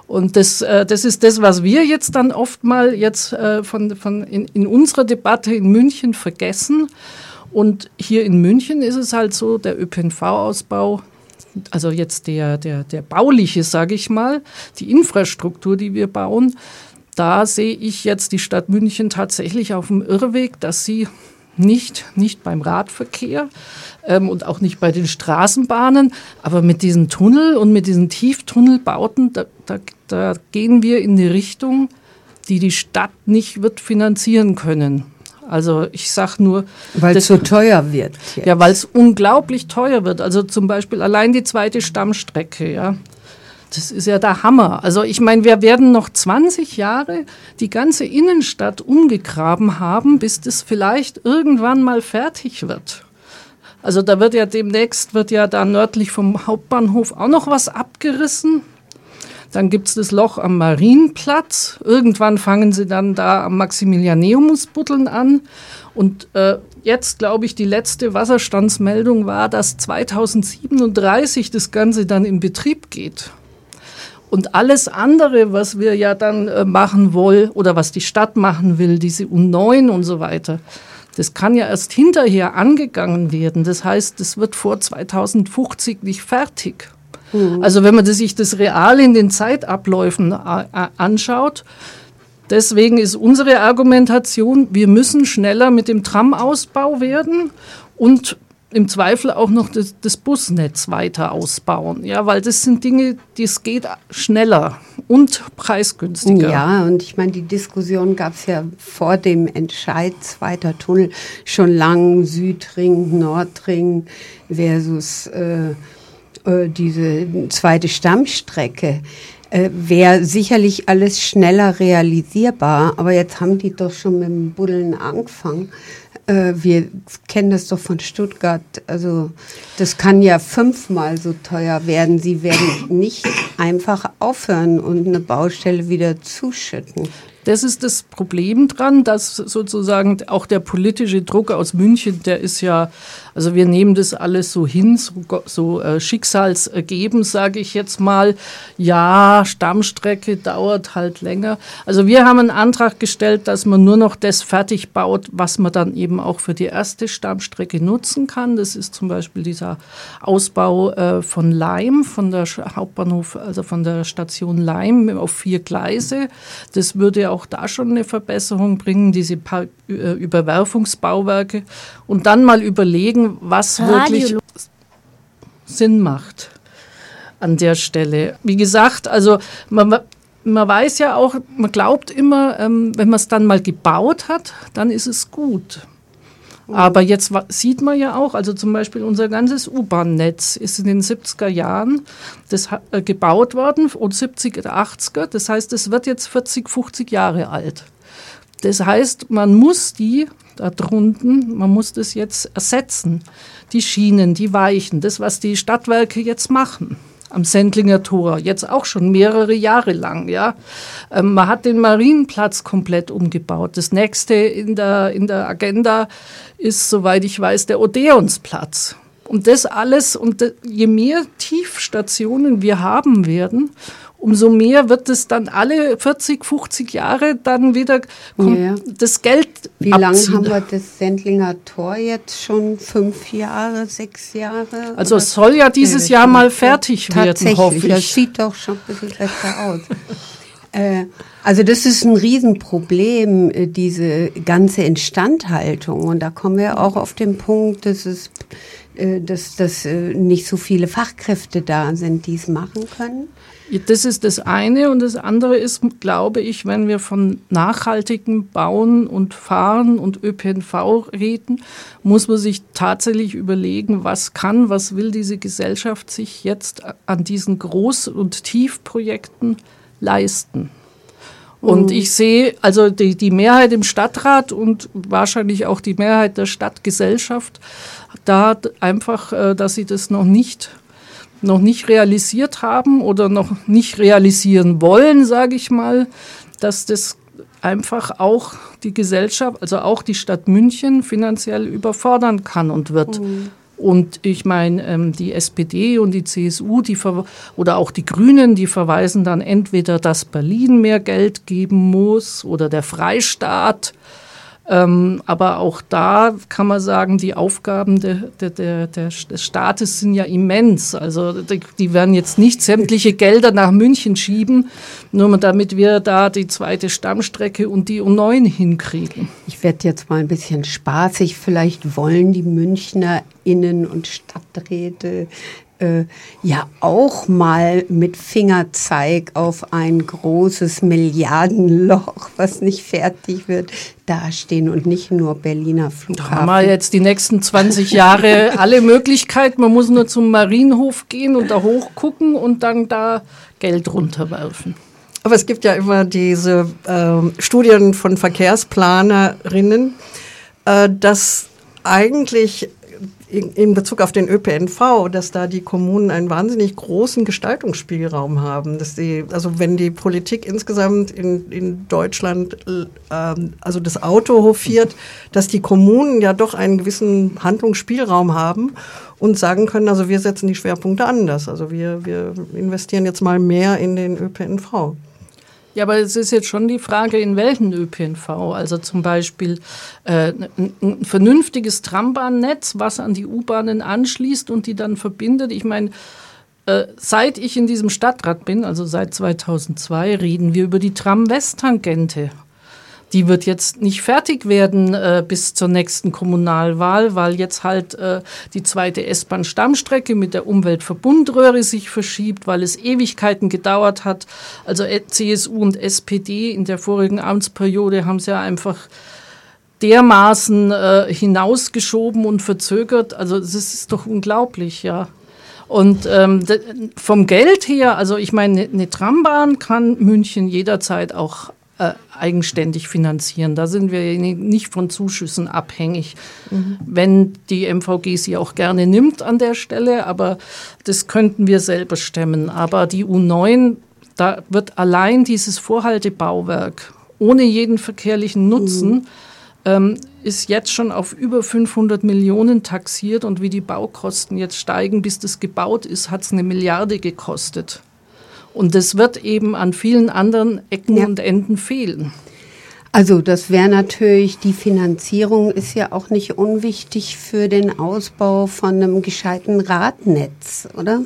Und das, äh, das ist das, was wir jetzt dann oft mal jetzt äh, von, von in, in unserer Debatte in München vergessen. Und hier in München ist es halt so, der ÖPNV-Ausbau, also jetzt der, der, der bauliche, sage ich mal, die Infrastruktur, die wir bauen, da sehe ich jetzt die Stadt München tatsächlich auf dem Irrweg, dass sie nicht, nicht beim Radverkehr ähm, und auch nicht bei den Straßenbahnen, aber mit diesen Tunnel und mit diesen Tieftunnelbauten, da, da, da gehen wir in die Richtung, die die Stadt nicht wird finanzieren können. Also ich sage nur. Weil es so teuer wird. Jetzt. Ja, weil es unglaublich teuer wird. Also zum Beispiel allein die zweite Stammstrecke, ja. Das ist ja der Hammer. Also ich meine, wir werden noch 20 Jahre die ganze Innenstadt umgegraben haben, bis das vielleicht irgendwann mal fertig wird. Also da wird ja demnächst, wird ja da nördlich vom Hauptbahnhof auch noch was abgerissen. Dann gibt es das Loch am Marienplatz. Irgendwann fangen sie dann da am Maximilianeumsbuddeln an. Und äh, jetzt, glaube ich, die letzte Wasserstandsmeldung war, dass 2037 das Ganze dann in Betrieb geht. Und alles andere, was wir ja dann äh, machen wollen oder was die Stadt machen will, diese U9 und so weiter, das kann ja erst hinterher angegangen werden. Das heißt, das wird vor 2050 nicht fertig. Mhm. Also wenn man sich das real in den Zeitabläufen äh, äh, anschaut, deswegen ist unsere Argumentation, wir müssen schneller mit dem Tramausbau werden und im Zweifel auch noch das, das, Busnetz weiter ausbauen. Ja, weil das sind Dinge, die es geht schneller und preisgünstiger. Ja, und ich meine, die Diskussion gab es ja vor dem Entscheid zweiter Tunnel schon lang, Südring, Nordring versus äh, äh, diese zweite Stammstrecke. Äh, Wäre sicherlich alles schneller realisierbar, aber jetzt haben die doch schon mit dem Buddeln angefangen. Äh, wir kennen das doch von Stuttgart. Also das kann ja fünfmal so teuer werden. Sie werden nicht einfach aufhören und eine Baustelle wieder zuschütten. Das ist das Problem dran, dass sozusagen auch der politische Druck aus München, der ist ja, also wir nehmen das alles so hin, so, so äh, schicksalsergeben, sage ich jetzt mal. Ja, Stammstrecke dauert halt länger. Also wir haben einen Antrag gestellt, dass man nur noch das fertig baut, was man dann eben auch für die erste Stammstrecke nutzen kann. Das ist zum Beispiel dieser Ausbau äh, von Leim, von der Hauptbahnhof, also von der Station Leim auf vier Gleise. Das würde auch da schon eine Verbesserung bringen, diese pa äh, Überwerfungsbauwerke. Und dann mal überlegen, was Radio wirklich Sinn macht an der Stelle. Wie gesagt, also man, man weiß ja auch, man glaubt immer, ähm, wenn man es dann mal gebaut hat, dann ist es gut. Aber jetzt sieht man ja auch, also zum Beispiel unser ganzes U-Bahn-Netz ist in den 70er Jahren das, äh, gebaut worden, und 70er, 80er. Das heißt, es wird jetzt 40, 50 Jahre alt. Das heißt, man muss die da drunten, man muss das jetzt ersetzen. Die Schienen, die Weichen, das, was die Stadtwerke jetzt machen am Sendlinger Tor, jetzt auch schon mehrere Jahre lang. Ja. Ähm, man hat den Marienplatz komplett umgebaut. Das nächste in der, in der Agenda ist, soweit ich weiß, der Odeonsplatz. Und das alles, und je mehr Tiefstationen wir haben werden, umso mehr wird es dann alle 40, 50 Jahre dann wieder ja. das Geld Wie lange haben wir das Sendlinger Tor jetzt schon? Fünf Jahre, sechs Jahre? Also es soll ja dieses ja, Jahr mal fertig werden, hoffe ich. Das sieht doch schon ein bisschen besser aus. Äh, also das ist ein Riesenproblem, äh, diese ganze Instandhaltung. Und da kommen wir auch auf den Punkt, dass es äh, dass, dass nicht so viele Fachkräfte da sind, die es machen können. Das ist das eine. Und das andere ist, glaube ich, wenn wir von nachhaltigem Bauen und Fahren und ÖPNV reden, muss man sich tatsächlich überlegen, was kann, was will diese Gesellschaft sich jetzt an diesen Groß- und Tiefprojekten leisten. Und mhm. ich sehe also die, die Mehrheit im Stadtrat und wahrscheinlich auch die Mehrheit der Stadtgesellschaft da einfach, äh, dass sie das noch nicht noch nicht realisiert haben oder noch nicht realisieren wollen, sage ich mal, dass das einfach auch die Gesellschaft, also auch die Stadt München finanziell überfordern kann und wird. Mhm. Und ich meine, ähm, die SPD und die CSU, die oder auch die Grünen, die verweisen dann entweder, dass Berlin mehr Geld geben muss oder der Freistaat ähm, aber auch da kann man sagen, die Aufgaben de, de, de, des Staates sind ja immens. Also die, die, werden jetzt nicht sämtliche Gelder nach München schieben, nur damit wir da die zweite Stammstrecke und die U9 hinkriegen. Ich werde jetzt mal ein bisschen spaßig. Vielleicht wollen die Münchner Innen- und Stadträte äh, ja auch mal mit Fingerzeig auf ein großes Milliardenloch, was nicht fertig wird, dastehen und nicht nur Berliner Flughafen. Da haben wir jetzt die nächsten 20 Jahre alle Möglichkeiten. Man muss nur zum Marienhof gehen und da hochgucken und dann da Geld runterwerfen. Aber es gibt ja immer diese äh, Studien von Verkehrsplanerinnen, äh, dass eigentlich in Bezug auf den ÖPNV, dass da die Kommunen einen wahnsinnig großen Gestaltungsspielraum haben. Dass die, also wenn die Politik insgesamt in, in Deutschland äh, also das Auto hofiert, dass die Kommunen ja doch einen gewissen Handlungsspielraum haben und sagen können, also wir setzen die Schwerpunkte anders. Also wir, wir investieren jetzt mal mehr in den ÖPNV. Ja, aber es ist jetzt schon die Frage, in welchen ÖPNV. Also zum Beispiel äh, ein, ein vernünftiges Trambahnnetz, was an die U-Bahnen anschließt und die dann verbindet. Ich meine, äh, seit ich in diesem Stadtrat bin, also seit 2002, reden wir über die Tram-West-Tangente die wird jetzt nicht fertig werden äh, bis zur nächsten Kommunalwahl, weil jetzt halt äh, die zweite S-Bahn-Stammstrecke mit der Umweltverbundröhre sich verschiebt, weil es Ewigkeiten gedauert hat. Also äh, CSU und SPD in der vorigen Amtsperiode haben es ja einfach dermaßen äh, hinausgeschoben und verzögert. Also das ist doch unglaublich, ja. Und ähm, vom Geld her, also ich meine, eine Trambahn kann München jederzeit auch äh, eigenständig finanzieren. Da sind wir nicht von Zuschüssen abhängig, mhm. wenn die MVG sie auch gerne nimmt an der Stelle, aber das könnten wir selber stemmen. Aber die U9, da wird allein dieses Vorhaltebauwerk ohne jeden verkehrlichen Nutzen mhm. ähm, ist jetzt schon auf über 500 Millionen taxiert und wie die Baukosten jetzt steigen, bis das gebaut ist, hat es eine Milliarde gekostet. Und das wird eben an vielen anderen Ecken ja. und Enden fehlen. Also das wäre natürlich, die Finanzierung ist ja auch nicht unwichtig für den Ausbau von einem gescheiten Radnetz, oder?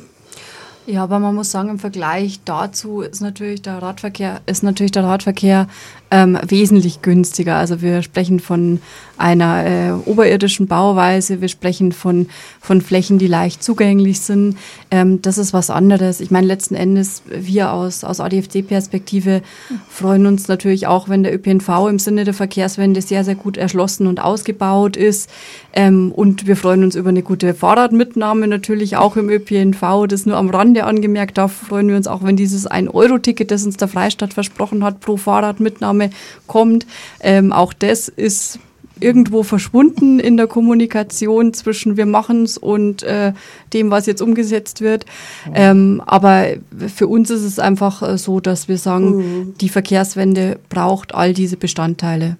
Ja, aber man muss sagen, im Vergleich dazu ist natürlich der Radverkehr, ist natürlich der Radverkehr ähm, wesentlich günstiger. Also wir sprechen von einer äh, oberirdischen Bauweise, wir sprechen von, von Flächen, die leicht zugänglich sind. Ähm, das ist was anderes. Ich meine, letzten Endes, wir aus, aus ADFC-Perspektive freuen uns natürlich auch, wenn der ÖPNV im Sinne der Verkehrswende sehr, sehr gut erschlossen und ausgebaut ist. Ähm, und wir freuen uns über eine gute Fahrradmitnahme natürlich auch im ÖPNV. Das nur am Rande angemerkt. Da freuen wir uns auch, wenn dieses 1-Euro-Ticket, das uns der Freistaat versprochen hat, pro Fahrradmitnahme Maßnahme kommt. Ähm, auch das ist irgendwo verschwunden in der Kommunikation zwischen wir machen es und äh, dem, was jetzt umgesetzt wird. Ähm, aber für uns ist es einfach äh, so, dass wir sagen, mhm. die Verkehrswende braucht all diese Bestandteile.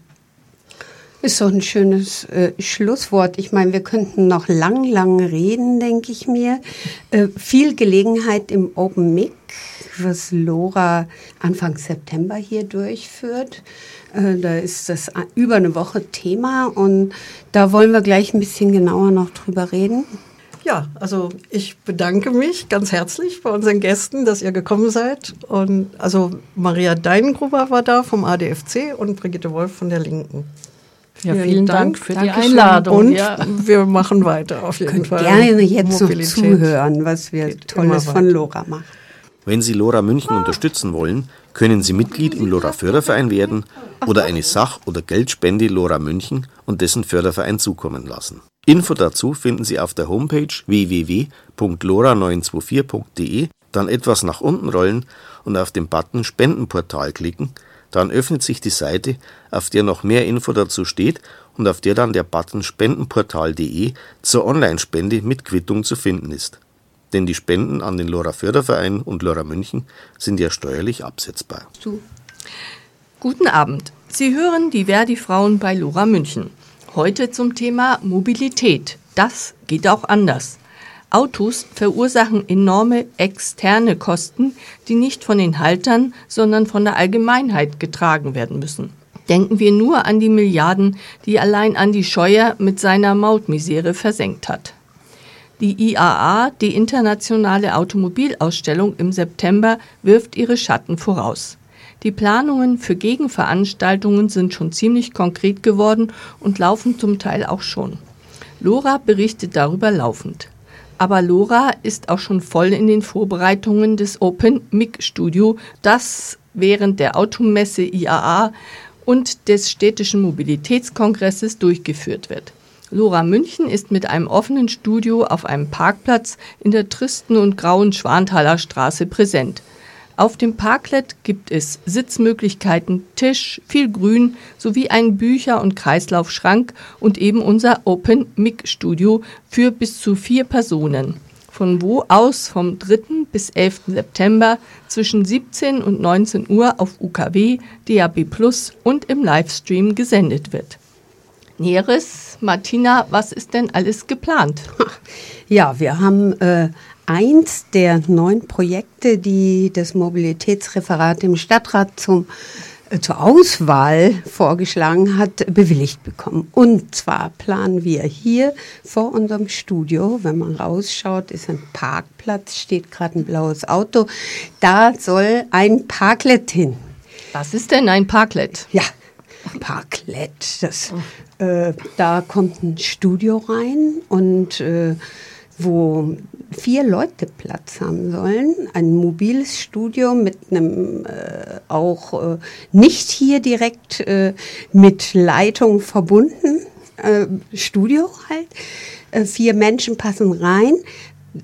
Ist doch ein schönes äh, Schlusswort. Ich meine, wir könnten noch lang, lang reden, denke ich mir. Äh, viel Gelegenheit im Open Mic was Lora Anfang September hier durchführt. Äh, da ist das über eine Woche Thema und da wollen wir gleich ein bisschen genauer noch drüber reden. Ja, also ich bedanke mich ganz herzlich bei unseren Gästen, dass ihr gekommen seid. Und also Maria Deingruber war da vom ADFC und Brigitte Wolf von der Linken. Ja, vielen, vielen Dank, Dank, für Dankeschön. die Einladung. Und ja. wir machen weiter auf jeden Fall. Gerne jetzt Mobilität noch zuhören, was wir Tolles von Lora machen. Wenn Sie Lora München unterstützen wollen, können Sie Mitglied im Lora Förderverein werden oder eine Sach- oder Geldspende Lora München und dessen Förderverein zukommen lassen. Info dazu finden Sie auf der Homepage www.lora924.de, dann etwas nach unten rollen und auf den Button Spendenportal klicken. Dann öffnet sich die Seite, auf der noch mehr Info dazu steht und auf der dann der Button spendenportal.de zur Online-Spende mit Quittung zu finden ist denn die Spenden an den Lora Förderverein und Lora München sind ja steuerlich absetzbar. So. Guten Abend. Sie hören die Verdi Frauen bei Lora München. Heute zum Thema Mobilität. Das geht auch anders. Autos verursachen enorme externe Kosten, die nicht von den Haltern, sondern von der Allgemeinheit getragen werden müssen. Denken wir nur an die Milliarden, die allein Andi Scheuer mit seiner Mautmisere versenkt hat. Die IAA, die Internationale Automobilausstellung im September, wirft ihre Schatten voraus. Die Planungen für Gegenveranstaltungen sind schon ziemlich konkret geworden und laufen zum Teil auch schon. Lora berichtet darüber laufend. Aber Lora ist auch schon voll in den Vorbereitungen des Open Mic Studio, das während der Automesse IAA und des städtischen Mobilitätskongresses durchgeführt wird. Lora München ist mit einem offenen Studio auf einem Parkplatz in der tristen und grauen Schwanthaler Straße präsent. Auf dem Parklet gibt es Sitzmöglichkeiten, Tisch, viel Grün sowie einen Bücher- und Kreislaufschrank und eben unser Open Mic Studio für bis zu vier Personen. Von wo aus vom 3. bis 11. September zwischen 17 und 19 Uhr auf UKW, DAB Plus und im Livestream gesendet wird. Näheres, Martina, was ist denn alles geplant? Ja, wir haben äh, eins der neun Projekte, die das Mobilitätsreferat im Stadtrat zum äh, zur Auswahl vorgeschlagen hat, bewilligt bekommen. Und zwar planen wir hier vor unserem Studio, wenn man rausschaut, ist ein Parkplatz, steht gerade ein blaues Auto. Da soll ein Parklet hin. Was ist denn ein Parklet? Ja, Parklet. Das, äh, da kommt ein Studio rein und äh, wo vier Leute Platz haben sollen. Ein mobiles Studio mit einem äh, auch äh, nicht hier direkt äh, mit Leitung verbunden äh, Studio halt. Äh, vier Menschen passen rein.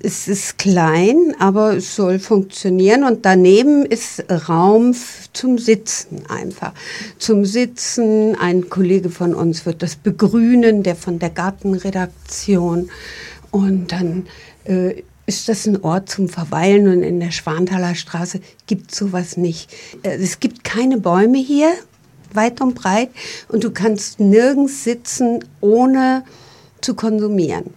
Es ist klein, aber es soll funktionieren und daneben ist Raum zum Sitzen einfach. Zum Sitzen, ein Kollege von uns wird das begrünen, der von der Gartenredaktion. Und dann äh, ist das ein Ort zum Verweilen und in der Schwanthaler Straße gibt sowas nicht. Äh, es gibt keine Bäume hier, weit und breit, und du kannst nirgends sitzen, ohne zu konsumieren.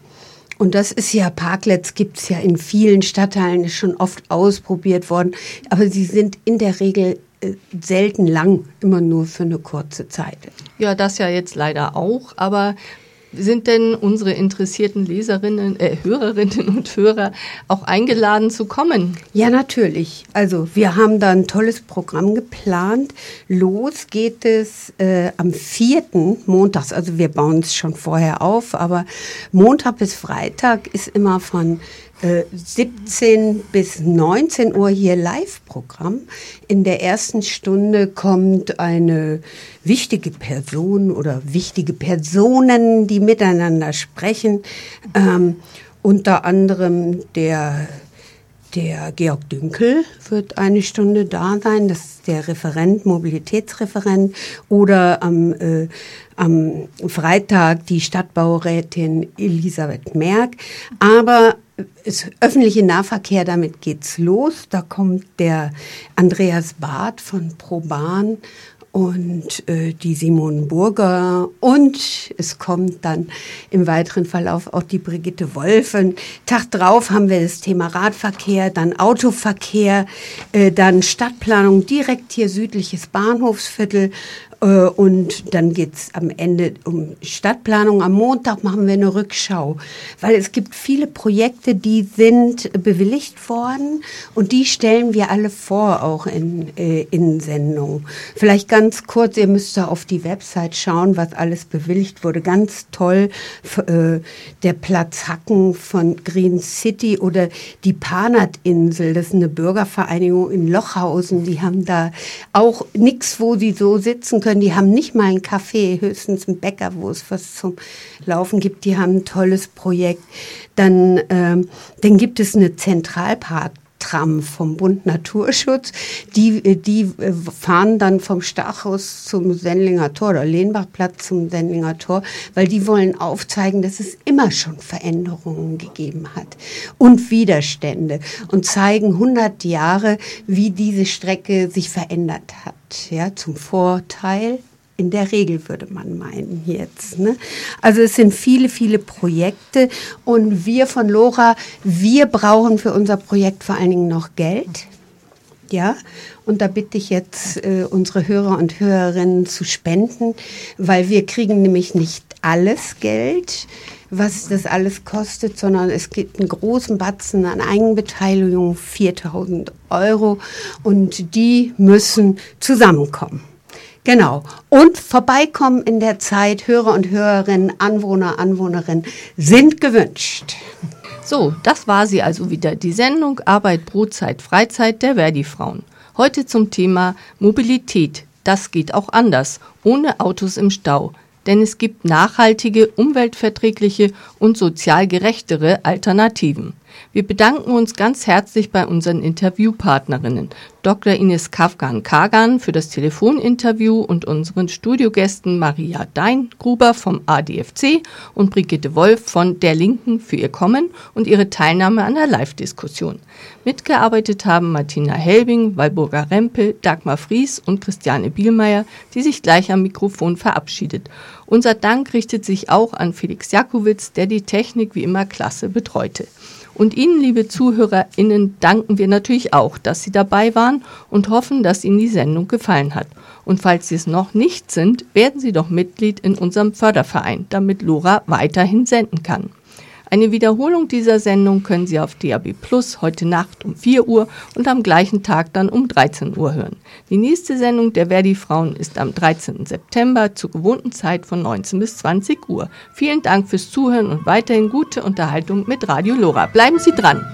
Und das ist ja, Parklets gibt es ja in vielen Stadtteilen, ist schon oft ausprobiert worden, aber sie sind in der Regel äh, selten lang, immer nur für eine kurze Zeit. Ja, das ja jetzt leider auch, aber sind denn unsere interessierten Leserinnen, äh, Hörerinnen und Hörer auch eingeladen zu kommen? Ja, natürlich. Also wir haben da ein tolles Programm geplant. Los geht es äh, am 4. montags, also wir bauen es schon vorher auf, aber Montag bis Freitag ist immer von 17 bis 19 Uhr hier Live-Programm. In der ersten Stunde kommt eine wichtige Person oder wichtige Personen, die miteinander sprechen. Ähm, unter anderem der der Georg Dünkel wird eine Stunde da sein, das ist der Referent, Mobilitätsreferent, oder am, äh, am Freitag die Stadtbaurätin Elisabeth Merck. Aber ist öffentliche Nahverkehr, damit geht's los. Da kommt der Andreas Barth von ProBahn und äh, die Simone Burger und es kommt dann im weiteren Verlauf auch die Brigitte Wolfen. Tag drauf haben wir das Thema Radverkehr, dann Autoverkehr, äh, dann Stadtplanung direkt hier südliches Bahnhofsviertel und dann geht's am Ende um Stadtplanung. Am Montag machen wir eine Rückschau, weil es gibt viele Projekte, die sind bewilligt worden und die stellen wir alle vor, auch in, äh, in Sendungen. Vielleicht ganz kurz, ihr müsst da auf die Website schauen, was alles bewilligt wurde. Ganz toll, äh, der Platz Hacken von Green City oder die Panat-Insel, das ist eine Bürgervereinigung in Lochhausen, die haben da auch nichts, wo sie so sitzen können können. Die haben nicht mal einen Kaffee, höchstens einen Bäcker, wo es was zum Laufen gibt. Die haben ein tolles Projekt. Dann, ähm, dann gibt es eine Zentralpark. Tram vom Bund Naturschutz. Die, äh, die äh, fahren dann vom Stachhaus zum Sendlinger Tor oder Lehnbachplatz zum Sendlinger Tor, weil die wollen aufzeigen, dass es immer schon Veränderungen gegeben hat und Widerstände und zeigen 100 Jahre, wie diese Strecke sich verändert hat ja, zum Vorteil. In der Regel würde man meinen jetzt. Ne? Also es sind viele, viele Projekte und wir von Lora, wir brauchen für unser Projekt vor allen Dingen noch Geld. Ja, und da bitte ich jetzt äh, unsere Hörer und Hörerinnen zu spenden, weil wir kriegen nämlich nicht alles Geld was das alles kostet, sondern es gibt einen großen Batzen an Eigenbeteiligung, 4000 Euro, und die müssen zusammenkommen. Genau. Und vorbeikommen in der Zeit, Hörer und Hörerinnen, Anwohner, Anwohnerinnen sind gewünscht. So, das war sie also wieder, die Sendung Arbeit, Brotzeit, Freizeit der Verdi-Frauen. Heute zum Thema Mobilität. Das geht auch anders, ohne Autos im Stau denn es gibt nachhaltige, umweltverträgliche und sozial gerechtere Alternativen. Wir bedanken uns ganz herzlich bei unseren Interviewpartnerinnen, Dr. Ines Kafgan-Kagan für das Telefoninterview und unseren Studiogästen Maria Deingruber vom ADFC und Brigitte Wolf von Der Linken für ihr Kommen und ihre Teilnahme an der Live-Diskussion. Mitgearbeitet haben Martina Helbing, Walburga Rempel, Dagmar Fries und Christiane Bielmeier, die sich gleich am Mikrofon verabschiedet. Unser Dank richtet sich auch an Felix Jakowitz, der die Technik wie immer klasse betreute. Und Ihnen, liebe ZuhörerInnen, danken wir natürlich auch, dass Sie dabei waren und hoffen, dass Ihnen die Sendung gefallen hat. Und falls Sie es noch nicht sind, werden Sie doch Mitglied in unserem Förderverein, damit Lora weiterhin senden kann. Eine Wiederholung dieser Sendung können Sie auf DAB Plus heute Nacht um 4 Uhr und am gleichen Tag dann um 13 Uhr hören. Die nächste Sendung der Verdi Frauen ist am 13. September zur gewohnten Zeit von 19 bis 20 Uhr. Vielen Dank fürs Zuhören und weiterhin gute Unterhaltung mit Radio Lora. Bleiben Sie dran!